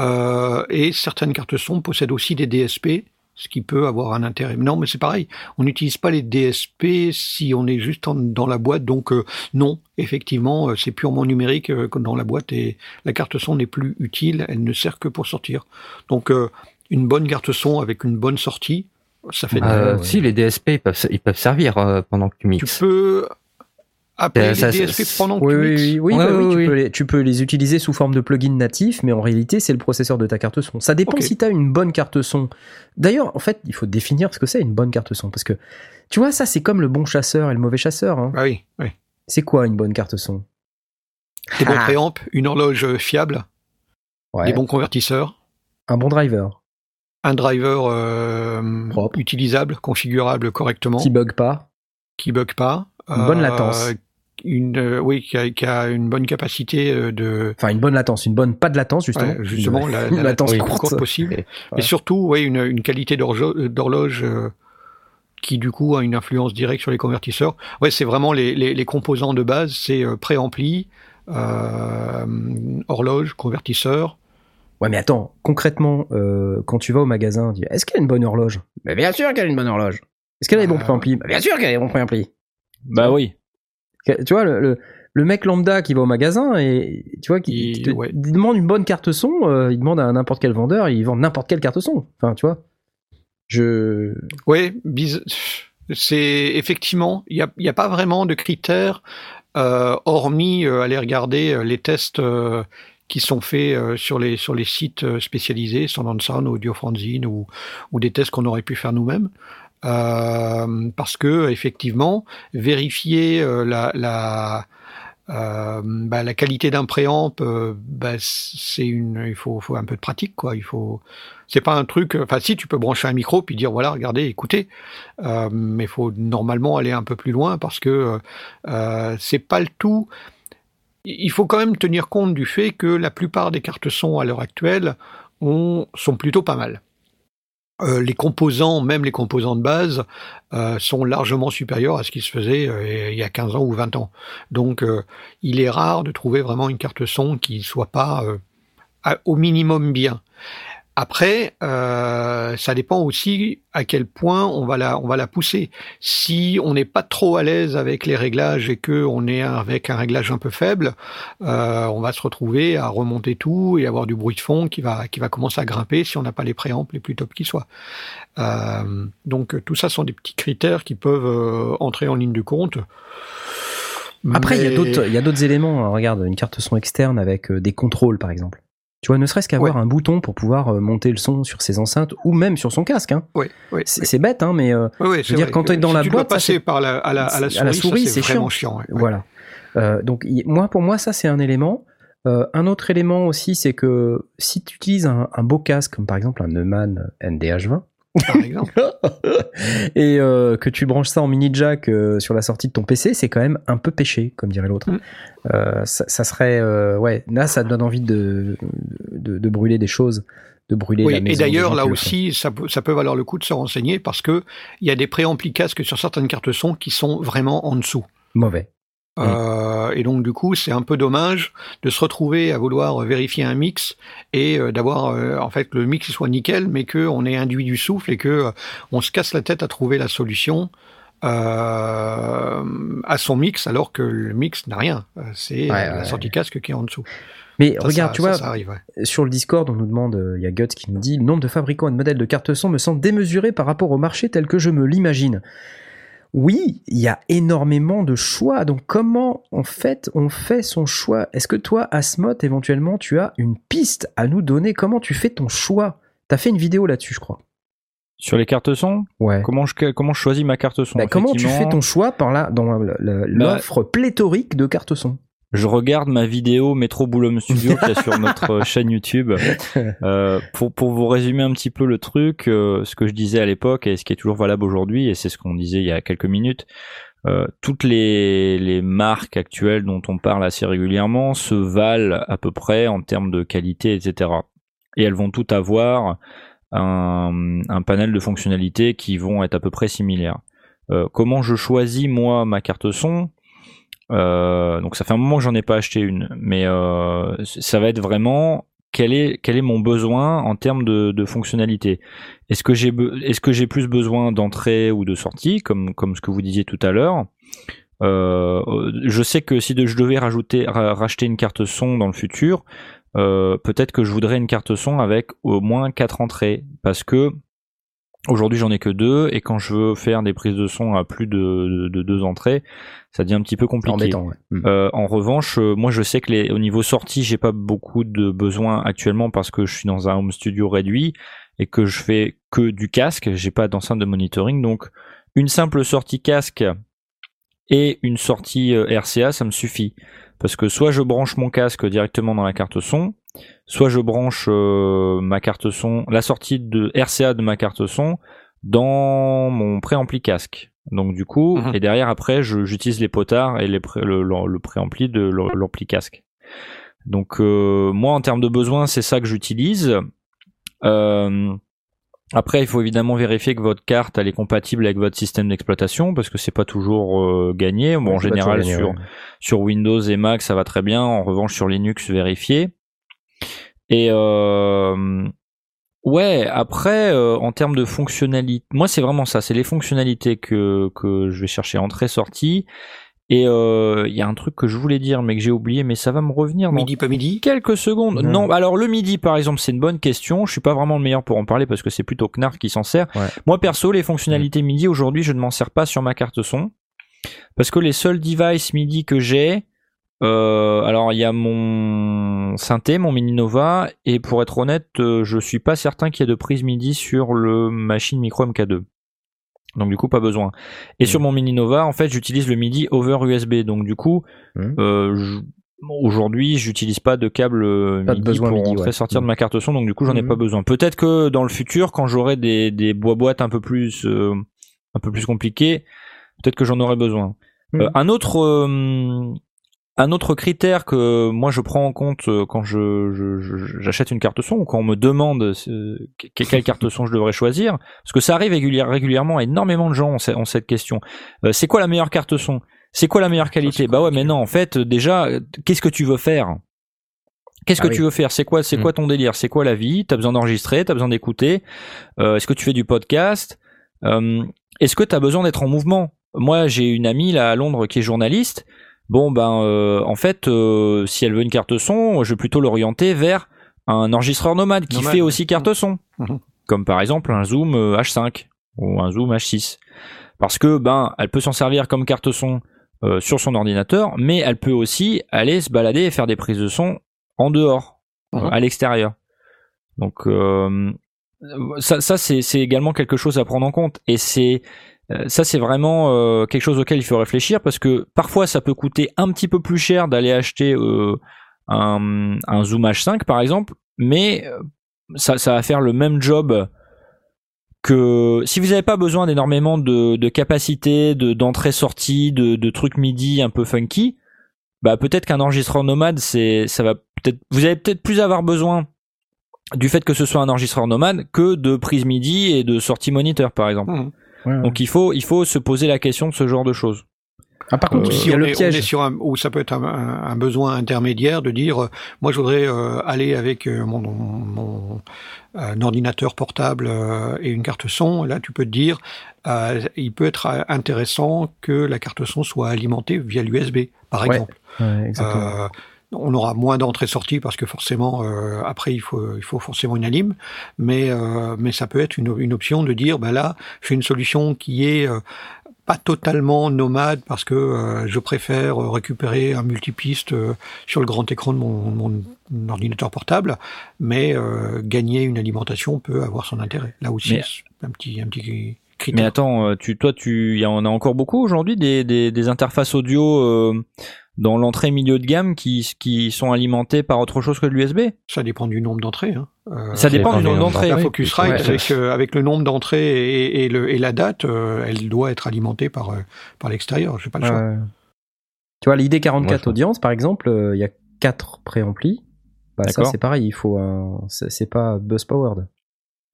Euh, et certaines cartes son possèdent aussi des DSP, ce qui peut avoir un intérêt. Non, mais c'est pareil. On n'utilise pas les DSP si on est juste en- dans la boîte. Donc, euh, non, effectivement, euh, c'est purement numérique euh, dans la boîte et la carte son n'est plus utile. Elle ne sert que pour sortir. Donc, euh, une bonne carte son avec une bonne sortie, ça fait. Si les DSP ils peuvent, ils peuvent servir pendant que tu tu mixes. peux appeler Euh, ça, les DSP pendant que Oui, tu oui, mixes. oui, oui, Ouais, bah oui, tu, oui. Peux les, tu peux les utiliser sous forme de plugin natif, mais en réalité, c'est le processeur de ta carte son. Ça dépend Ok. si tu as une bonne carte son. D'ailleurs, en fait, il faut définir ce que c'est une bonne carte son. Parce que, tu vois, ça, c'est comme le bon chasseur et le mauvais chasseur. hein. Ah oui, oui. C'est quoi une bonne carte son? Des bons Ah. préamps, une horloge fiable, Ouais. des bons convertisseurs, Un bon driver un driver euh, Propre. utilisable, configurable correctement, qui bug pas. qui bug pas, Une bonne latence. Une euh, oui, qui a, qui a une bonne capacité euh, de Enfin, une bonne latence, une bonne pas de latence, justement. ouais, justement Une- la, latence latence la plus courte. courte possible, Et- et surtout ouais, une, une qualité d'horloge euh, qui du coup a une influence directe sur les convertisseurs. Ouais, c'est vraiment les, les, les composants de base, c'est euh, préampli, euh, horloge, convertisseur. Ouais, mais attends, concrètement, euh, quand tu vas au magasin, tu dis, est-ce qu'elle a une bonne horloge? Mais bien sûr qu'elle a une bonne horloge. Est-ce qu'elle a des bons préamplis? Bien sûr qu'elle a des bons préamplis. Bah oui. Tu vois, le, le, le mec lambda qui va au magasin et tu vois, qui, Il- qui te ouais. il demande une bonne carte son, euh, il demande à n'importe quel vendeur, il vend n'importe quelle carte son. Enfin, tu vois. Je. Oui, c'est effectivement, il n'y a, y a pas vraiment de critères, euh, hormis euh, aller regarder les tests qui sont faits sur, les, sur les sites spécialisés, Sound on Sound, Audiofranzine, ou, ou des tests qu'on aurait pu faire nous-mêmes. Euh, parce que effectivement, vérifier euh, euh, bah, la qualité d'un préamp, bah, une, il faut, un peu de pratique, quoi. Il faut, c'est pas un truc. Enfin, si tu peux brancher un micro puis dire voilà, regardez, écoutez, mais il faut normalement aller un peu plus loin parce que c'est pas le tout. Il faut quand même tenir compte du fait que la plupart des cartes son à l'heure actuelle ont, sont plutôt pas mal. Euh, les composants, même les composants de base, euh, sont largement supérieurs à ce qui se faisait euh, il y a 15 ans ou 20 ans. Donc, euh, il est rare de trouver vraiment une carte son qui soit pas au minimum bien. Après, euh, ça dépend aussi à quel point on va la, on va la pousser. Si on n'est pas trop à l'aise avec les réglages et que on est avec un réglage un peu faible, euh, on va se retrouver à remonter tout et avoir du bruit de fond qui va, qui va commencer à grimper si on n'a pas les préampes les plus top qui soient. Euh, donc tout ça sont des petits critères qui peuvent euh, entrer en ligne de compte. Après, il y a Mais- d'autres, il y a d'autres éléments. hein. Regarde, une carte son externe avec euh, des contrôles, par exemple. Tu vois, ne serait-ce qu'avoir Ouais. un bouton pour pouvoir euh, monter le son sur ses enceintes ou même sur son casque. Hein. Oui, oui, C'est bête, hein, mais euh, Oui, oui, veux dire, quand que t'es dans si la tu dois boîte, ça, passer c'est- par la, à, la, à la à souris, c'est vraiment chiant. ouais. Voilà. Euh, donc y- moi pour moi ça c'est un élément. Euh, un autre élément aussi c'est que si tu utilises un, un beau casque comme par exemple un Neumann NDH20 Par exemple. et euh, que tu branches ça en mini jack euh, sur la sortie de ton PC, c'est quand même un peu péché comme dirait l'autre. Mm. Euh, ça, ça serait euh, ouais là ça te donne envie de, de, de brûler des choses, de brûler Oui, la maison. et d'ailleurs, là aussi, ça peut, ça peut valoir le coup de se renseigner parce que il y a des préamplis casques sur certaines cartes son qui sont vraiment en dessous. mauvais. Euh, et donc, du coup, c'est un peu dommage de se retrouver à vouloir vérifier un mix et euh, d'avoir, euh, en fait, que le mix soit nickel, mais qu'on ait induit du souffle et que euh, on se casse la tête à trouver la solution euh, à son mix, alors que le mix n'a rien. Euh, C'est Ouais, euh, la ouais. sortie casque qui est en dessous. Mais Ça, regarde, ça- tu vois, ça arrive, ouais. Sur le Discord, on nous demande, euh, il y a Guts qui nous dit, le nombre de fabricants et de modèles de cartes son me semble démesuré par rapport au marché tel que je me l'imagine. Oui, il y a énormément de choix. Donc comment en fait on fait son choix? Est-ce que toi, Asmot, éventuellement, tu as une piste à nous donner? Comment tu fais ton choix? T'as fait une vidéo là-dessus, je crois. Sur les cartes son, Ouais. comment je, comment je choisis ma carte son Bah, comment tu fais ton choix par là dans le- l'offre pléthorique de cartes son? Je regarde ma vidéo Métro Boulom Studio qui est sur notre euh, chaîne YouTube. Euh, pour, pour vous résumer un petit peu le truc, euh, ce que je disais à l'époque et ce qui est toujours valable aujourd'hui, et c'est ce qu'on disait il y a quelques minutes, euh, toutes les, les marques actuelles dont on parle assez régulièrement se valent à peu près en termes de qualité, etc. Et elles vont toutes avoir un, un panel de fonctionnalités qui vont être à peu près similaires. Euh, comment je choisis moi ma carte son? Euh, donc ça fait un moment que j'en ai pas acheté une, mais euh, ça va être vraiment quel est quel est mon besoin en termes de, de fonctionnalité? Est-ce que j'ai est-ce que j'ai plus besoin d'entrée ou de sortie comme comme ce que vous disiez tout à l'heure? Euh, je sais que si je devais rajouter ra- racheter une carte son dans le futur, euh, peut-être que je voudrais une carte son avec au moins quatre entrées parce que Aujourd'hui, j'en ai que deux, et quand je veux faire des prises de son à plus de, de- de deux entrées, ça devient un petit peu compliqué. Embêtant, ouais. Mm. Euh, en revanche, euh, moi, je sais que les, au niveau sortie, j'ai pas beaucoup de besoins actuellement parce que je suis dans un home studio réduit et que je fais que du casque. J'ai pas d'enceinte de monitoring, donc une simple sortie casque et une sortie euh, RCA, ça me suffit. Parce que soit je branche mon casque directement dans la carte son, soit je branche euh, ma carte son, la sortie de RCA de ma carte son dans mon préampli casque. Donc du coup, Mhm. et derrière après, je- j'utilise les potards et les pré- le, le- le préampli de l'ampli casque. Donc euh, moi, en termes de besoins, c'est ça que j'utilise. Euh, après, il faut évidemment vérifier que votre carte elle est compatible avec votre système d'exploitation parce que c'est pas toujours euh, gagné. Bon, en général, gagné, sur ouais. sur Windows et Mac, ça va très bien. En revanche, sur Linux, vérifier. Et euh, ouais, après, euh, en termes de fonctionnalité, moi, c'est vraiment ça. C'est les fonctionnalités que que je vais chercher entrée-sortie. Et euh, il y a un truc que je voulais dire, mais que j'ai oublié, mais ça va me revenir dans Midi, pas midi. quelques secondes. Non, alors le midi par exemple, c'est une bonne question. Je suis pas vraiment le meilleur pour en parler parce que c'est plutôt Knarf qui s'en sert. Ouais. Moi perso, les fonctionnalités MIDI aujourd'hui, je ne m'en sers pas sur ma carte son parce que les seuls devices MIDI que j'ai, euh, alors il y a mon synthé, mon Mini Nova, et pour être honnête, euh, je suis pas certain qu'il y ait de prise MIDI sur le machine micro MK2. Donc du coup pas besoin. Et Mhm. sur mon Mini Nova, en fait, j'utilise le MIDI over USB. Donc du coup, Mhm. euh, je- aujourd'hui, j'utilise pas de câble euh, Pas de MIDI besoin pour MIDI, rentrer ouais. sortir de Mhm. ma carte son. Donc du coup, j'en ai pas besoin. Peut-être que dans le futur, quand j'aurai des des boîtes un peu plus euh, un peu plus compliquées, peut-être que j'en aurai besoin. Un autre euh, un autre critère que moi je prends en compte euh, quand je je- je- j'achète une carte son ou quand on me demande euh, que- quelle carte son je devrais choisir, parce que ça arrive régulière- régulièrement, énormément de gens ont, ce- ont cette question. Euh, c'est quoi la meilleure carte son? C'est quoi la meilleure qualité? Bah ouais, mais non, en fait, déjà, qu'est-ce que tu veux faire? Qu'est-ce Ah que oui. tu veux faire? C'est quoi, c'est Mm. quoi ton délire? C'est quoi la vie? T'as besoin d'enregistrer T'as besoin d'écouter. Euh, Est-ce que tu fais du podcast? Euh, Est-ce que t'as besoin d'être en mouvement? Moi, j'ai une amie là à Londres qui est journaliste. Bon ben, euh, en fait, euh, si elle veut une carte son, je vais plutôt l'orienter vers un enregistreur nomade qui Nomade. fait aussi carte son, Mhm. comme par exemple un Zoom euh, H5 ou un Zoom H6, parce que ben, elle peut s'en servir comme carte son euh, sur son ordinateur, mais elle peut aussi aller se balader et faire des prises de son en dehors, Mhm. euh, à l'extérieur. Donc euh, ça, ça c'est également quelque chose à prendre en compte et c'est euh, ça c'est vraiment euh, quelque chose auquel il faut réfléchir parce que parfois ça peut coûter un petit peu plus cher d'aller acheter euh, un, Zoom H5 par exemple, mais euh, ça, va faire le même job que si vous n'avez pas besoin d'énormément de, de capacité, de d'entrée-sortie, de, trucs MIDI un peu funky, bah peut-être qu'un enregistreur nomade, ça va peut-être vous allez peut-être plus avoir besoin du fait que ce soit un enregistreur nomade que de prise MIDI et de sortie moniteur par exemple. Mhm. Ouais. Donc il faut il faut se poser la question de ce genre de choses. Ah, par contre, euh, Si y a on, le est, on piège. est sur un, ou ça peut être un, un- un besoin intermédiaire de dire, euh, moi je voudrais euh, aller avec euh, mon, mon, euh, un ordinateur portable euh, et une carte son. Là, tu peux te dire, euh, il peut être intéressant que la carte son soit alimentée via l'USB, par Ouais, exemple. Ouais, exactement. Euh, on aura moins d'entrée-sortie parce que forcément, euh, après, il faut, il faut forcément une alim, mais, euh, mais ça peut être une, une option de dire, ben là, j'ai une solution qui est euh, pas totalement nomade parce que euh, je préfère récupérer un multipiste euh, sur le grand écran de mon, mon ordinateur portable, mais euh, gagner une alimentation peut avoir son intérêt. Là aussi, Mais- un petit, un petit Mais critère. attends, euh, tu toi tu il y en a encore beaucoup aujourd'hui des, des, des interfaces audio euh, dans l'entrée milieu de gamme qui, qui sont alimentés par autre chose que de l'USB Ça dépend du nombre d'entrées. Hein. Euh, Ça dépend du nombre d'entrées. La. Focusrite, Ouais. avec, euh, avec le nombre d'entrées et, et, le, et la date, euh, elle doit être alimentée par, euh, par l'extérieur. J'ai pas le choix. Tu vois, l'ID 44 Moi, je- audience, par exemple, euh, il y a 4 préamplis. Bah, ça, D'accord. c'est pareil, il faut un. C'est pas buzz powered.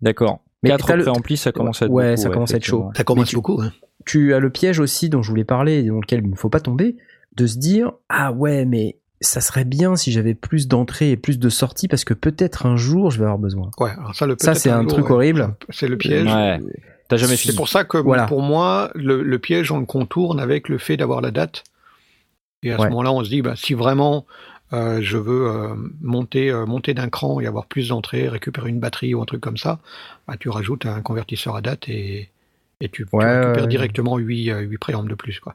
D'accord. Mais 4 t'as le- préamplis, ça commence à être Ouais, beaucoup, ça commence à être chaud. Ça commence tu- beaucoup. Hein. Tu as le piège aussi dont je voulais parler et dans lequel il ne faut pas tomber, de se dire Ah ouais, mais ça serait bien si j'avais plus d'entrées et plus de sorties parce que peut-être un jour je vais avoir besoin. Ouais, alors ça, le Ça, peut-être c'est un jour, truc ouais. horrible. C'est le piège. Ouais. T'as jamais C'est pour ça que Voilà. pour moi, le, le piège, on le contourne avec le fait d'avoir la date. Et à Ouais. ce moment-là, on se dit, bah, si vraiment euh, je veux euh, monter, euh, monter d'un cran et avoir plus d'entrées, récupérer une batterie ou un truc comme ça, bah, tu rajoutes un convertisseur à date et, et tu, récupères directement 8, euh, 8 préampes de plus. Quoi.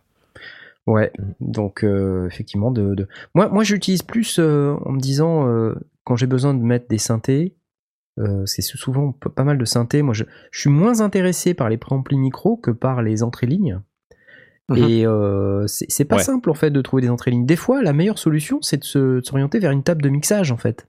Ouais, donc euh, effectivement, de, de... moi, moi j'utilise plus euh, en me disant euh, quand j'ai besoin de mettre des synthés, c'est souvent pas mal de synthés. Moi, je, je suis moins intéressé par les préamplis micro que par les entrées lignes. Mhm. Et c'est pas Ouais. simple en fait de trouver des entrées lignes. Des fois, la meilleure solution, c'est de s'orienter vers une table de mixage en fait.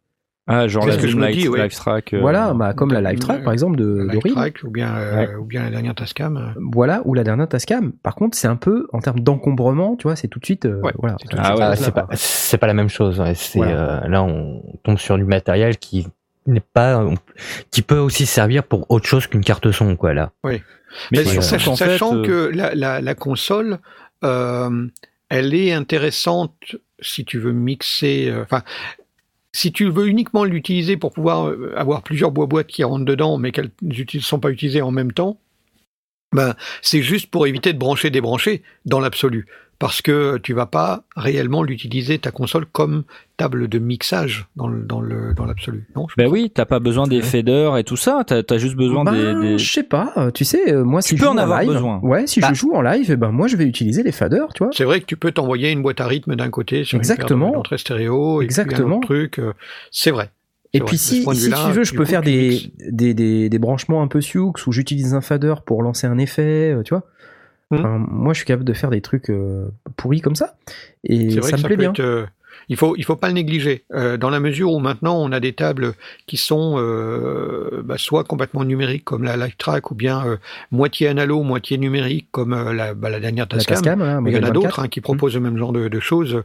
Ah, genre la ce que je Live, dis, ouais. Live Track. euh, voilà, bah, comme la Live Track par exemple de, La de Live Reel. Track ou bien, euh, ou bien la dernière Tascam. euh, Voilà, ou la dernière Tascam. Par contre, c'est un peu en termes d'encombrement, tu vois, c'est tout de suite. euh, Ouais, voilà. c'est Ah Ah, pas, c'est pas la même chose. ouais. C'est, Voilà. euh, là, on tombe sur du matériel qui n'est pas, qui peut aussi servir pour autre chose qu'une carte son, quoi, là. Mais Mais fait, sachant euh, que la, la, la console, euh, elle est intéressante si tu veux mixer. euh, Enfin, si tu veux uniquement l'utiliser pour pouvoir euh, avoir plusieurs bois-boîtes qui rentrent dedans, mais qu'elles ne sont pas utilisées en même temps, ben, c'est juste pour éviter de brancher, débrancher dans l'absolu. Parce que tu vas pas réellement l'utiliser, ta console, comme table de mixage dans le- dans le- dans l'absolu. non? Ben pense. oui, t'as pas besoin des faders et tout ça. T'as as juste besoin Ben, des, des- Je sais pas, tu sais, euh, moi Tu si peux je joue en avoir live, besoin. ouais, si Bah. je joue en live, eh ben moi je vais utiliser les faders, tu vois. C'est vrai que tu peux t'envoyer une boîte à rythme d'un côté sur Exactement. une d'entrées stéréo et puis un Exactement. autre truc. euh, C'est vrai. Et puis si, si tu veux, je peux coup, faire des, des, des, des branchements un peu Sioux où j'utilise un fader pour lancer un effet, euh, tu vois. Enfin, moi je suis capable de faire des trucs euh, pourris comme ça. Et ça me plaît bien. être, euh, il faut, il faut pas le négliger. Euh, dans la mesure où maintenant on a des tables qui sont euh, bah, soit complètement numériques comme la Live Track ou bien euh, moitié analo, moitié numérique comme la, bah, la dernière La Tascam. Tascam, voilà, Mais il y en a d'autres 24. hein, qui proposent le même genre de, de choses.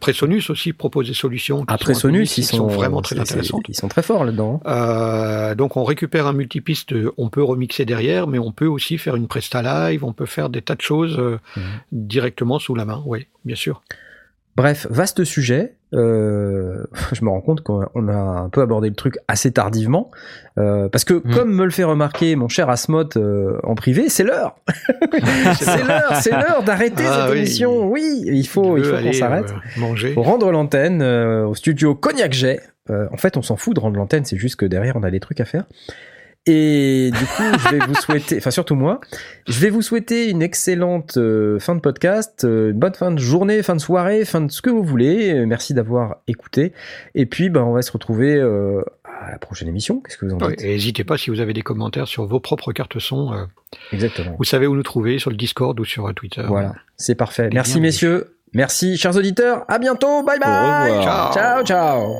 Presonus aussi propose des solutions. qui sont ils sont, vraiment très intéressantes. Ils sont très forts là-dedans. Euh, donc on récupère un multipiste, on peut remixer derrière, mais on peut aussi faire une presta live, on peut faire des tas de choses Mhm. directement sous la main. Oui, bien sûr. Bref, vaste sujet. Euh, je me rends compte qu'on on a un peu abordé le truc assez tardivement. Euh, parce que, Mm. comme me le fait remarquer mon cher Asmod euh, en privé, c'est l'heure. c'est l'heure, c'est l'heure d'arrêter Ah cette oui. émission. Oui, il faut, Il faut qu'on s'arrête. euh, manger. Faut rendre l'antenne au studio Cognac Jet. En fait, on s'en fout de rendre l'antenne, c'est juste que derrière, on a des trucs à faire. Et du coup, je vais vous souhaiter, enfin surtout moi, je vais vous souhaiter une excellente euh, fin de podcast, euh, une bonne fin de journée, fin de soirée, fin de ce que vous voulez. Euh, Merci d'avoir écouté. Et puis, ben, on va se retrouver euh, à la prochaine émission. Qu'est-ce que vous en Ouais, dites et n'hésitez pas si vous avez des commentaires sur vos propres cartes son. Exactement. vous savez où nous trouver sur le Discord ou sur Twitter. Voilà, c'est parfait. Et Merci bien, messieurs. Merci chers auditeurs. À bientôt. Bye bye. Au revoir. Ciao ciao.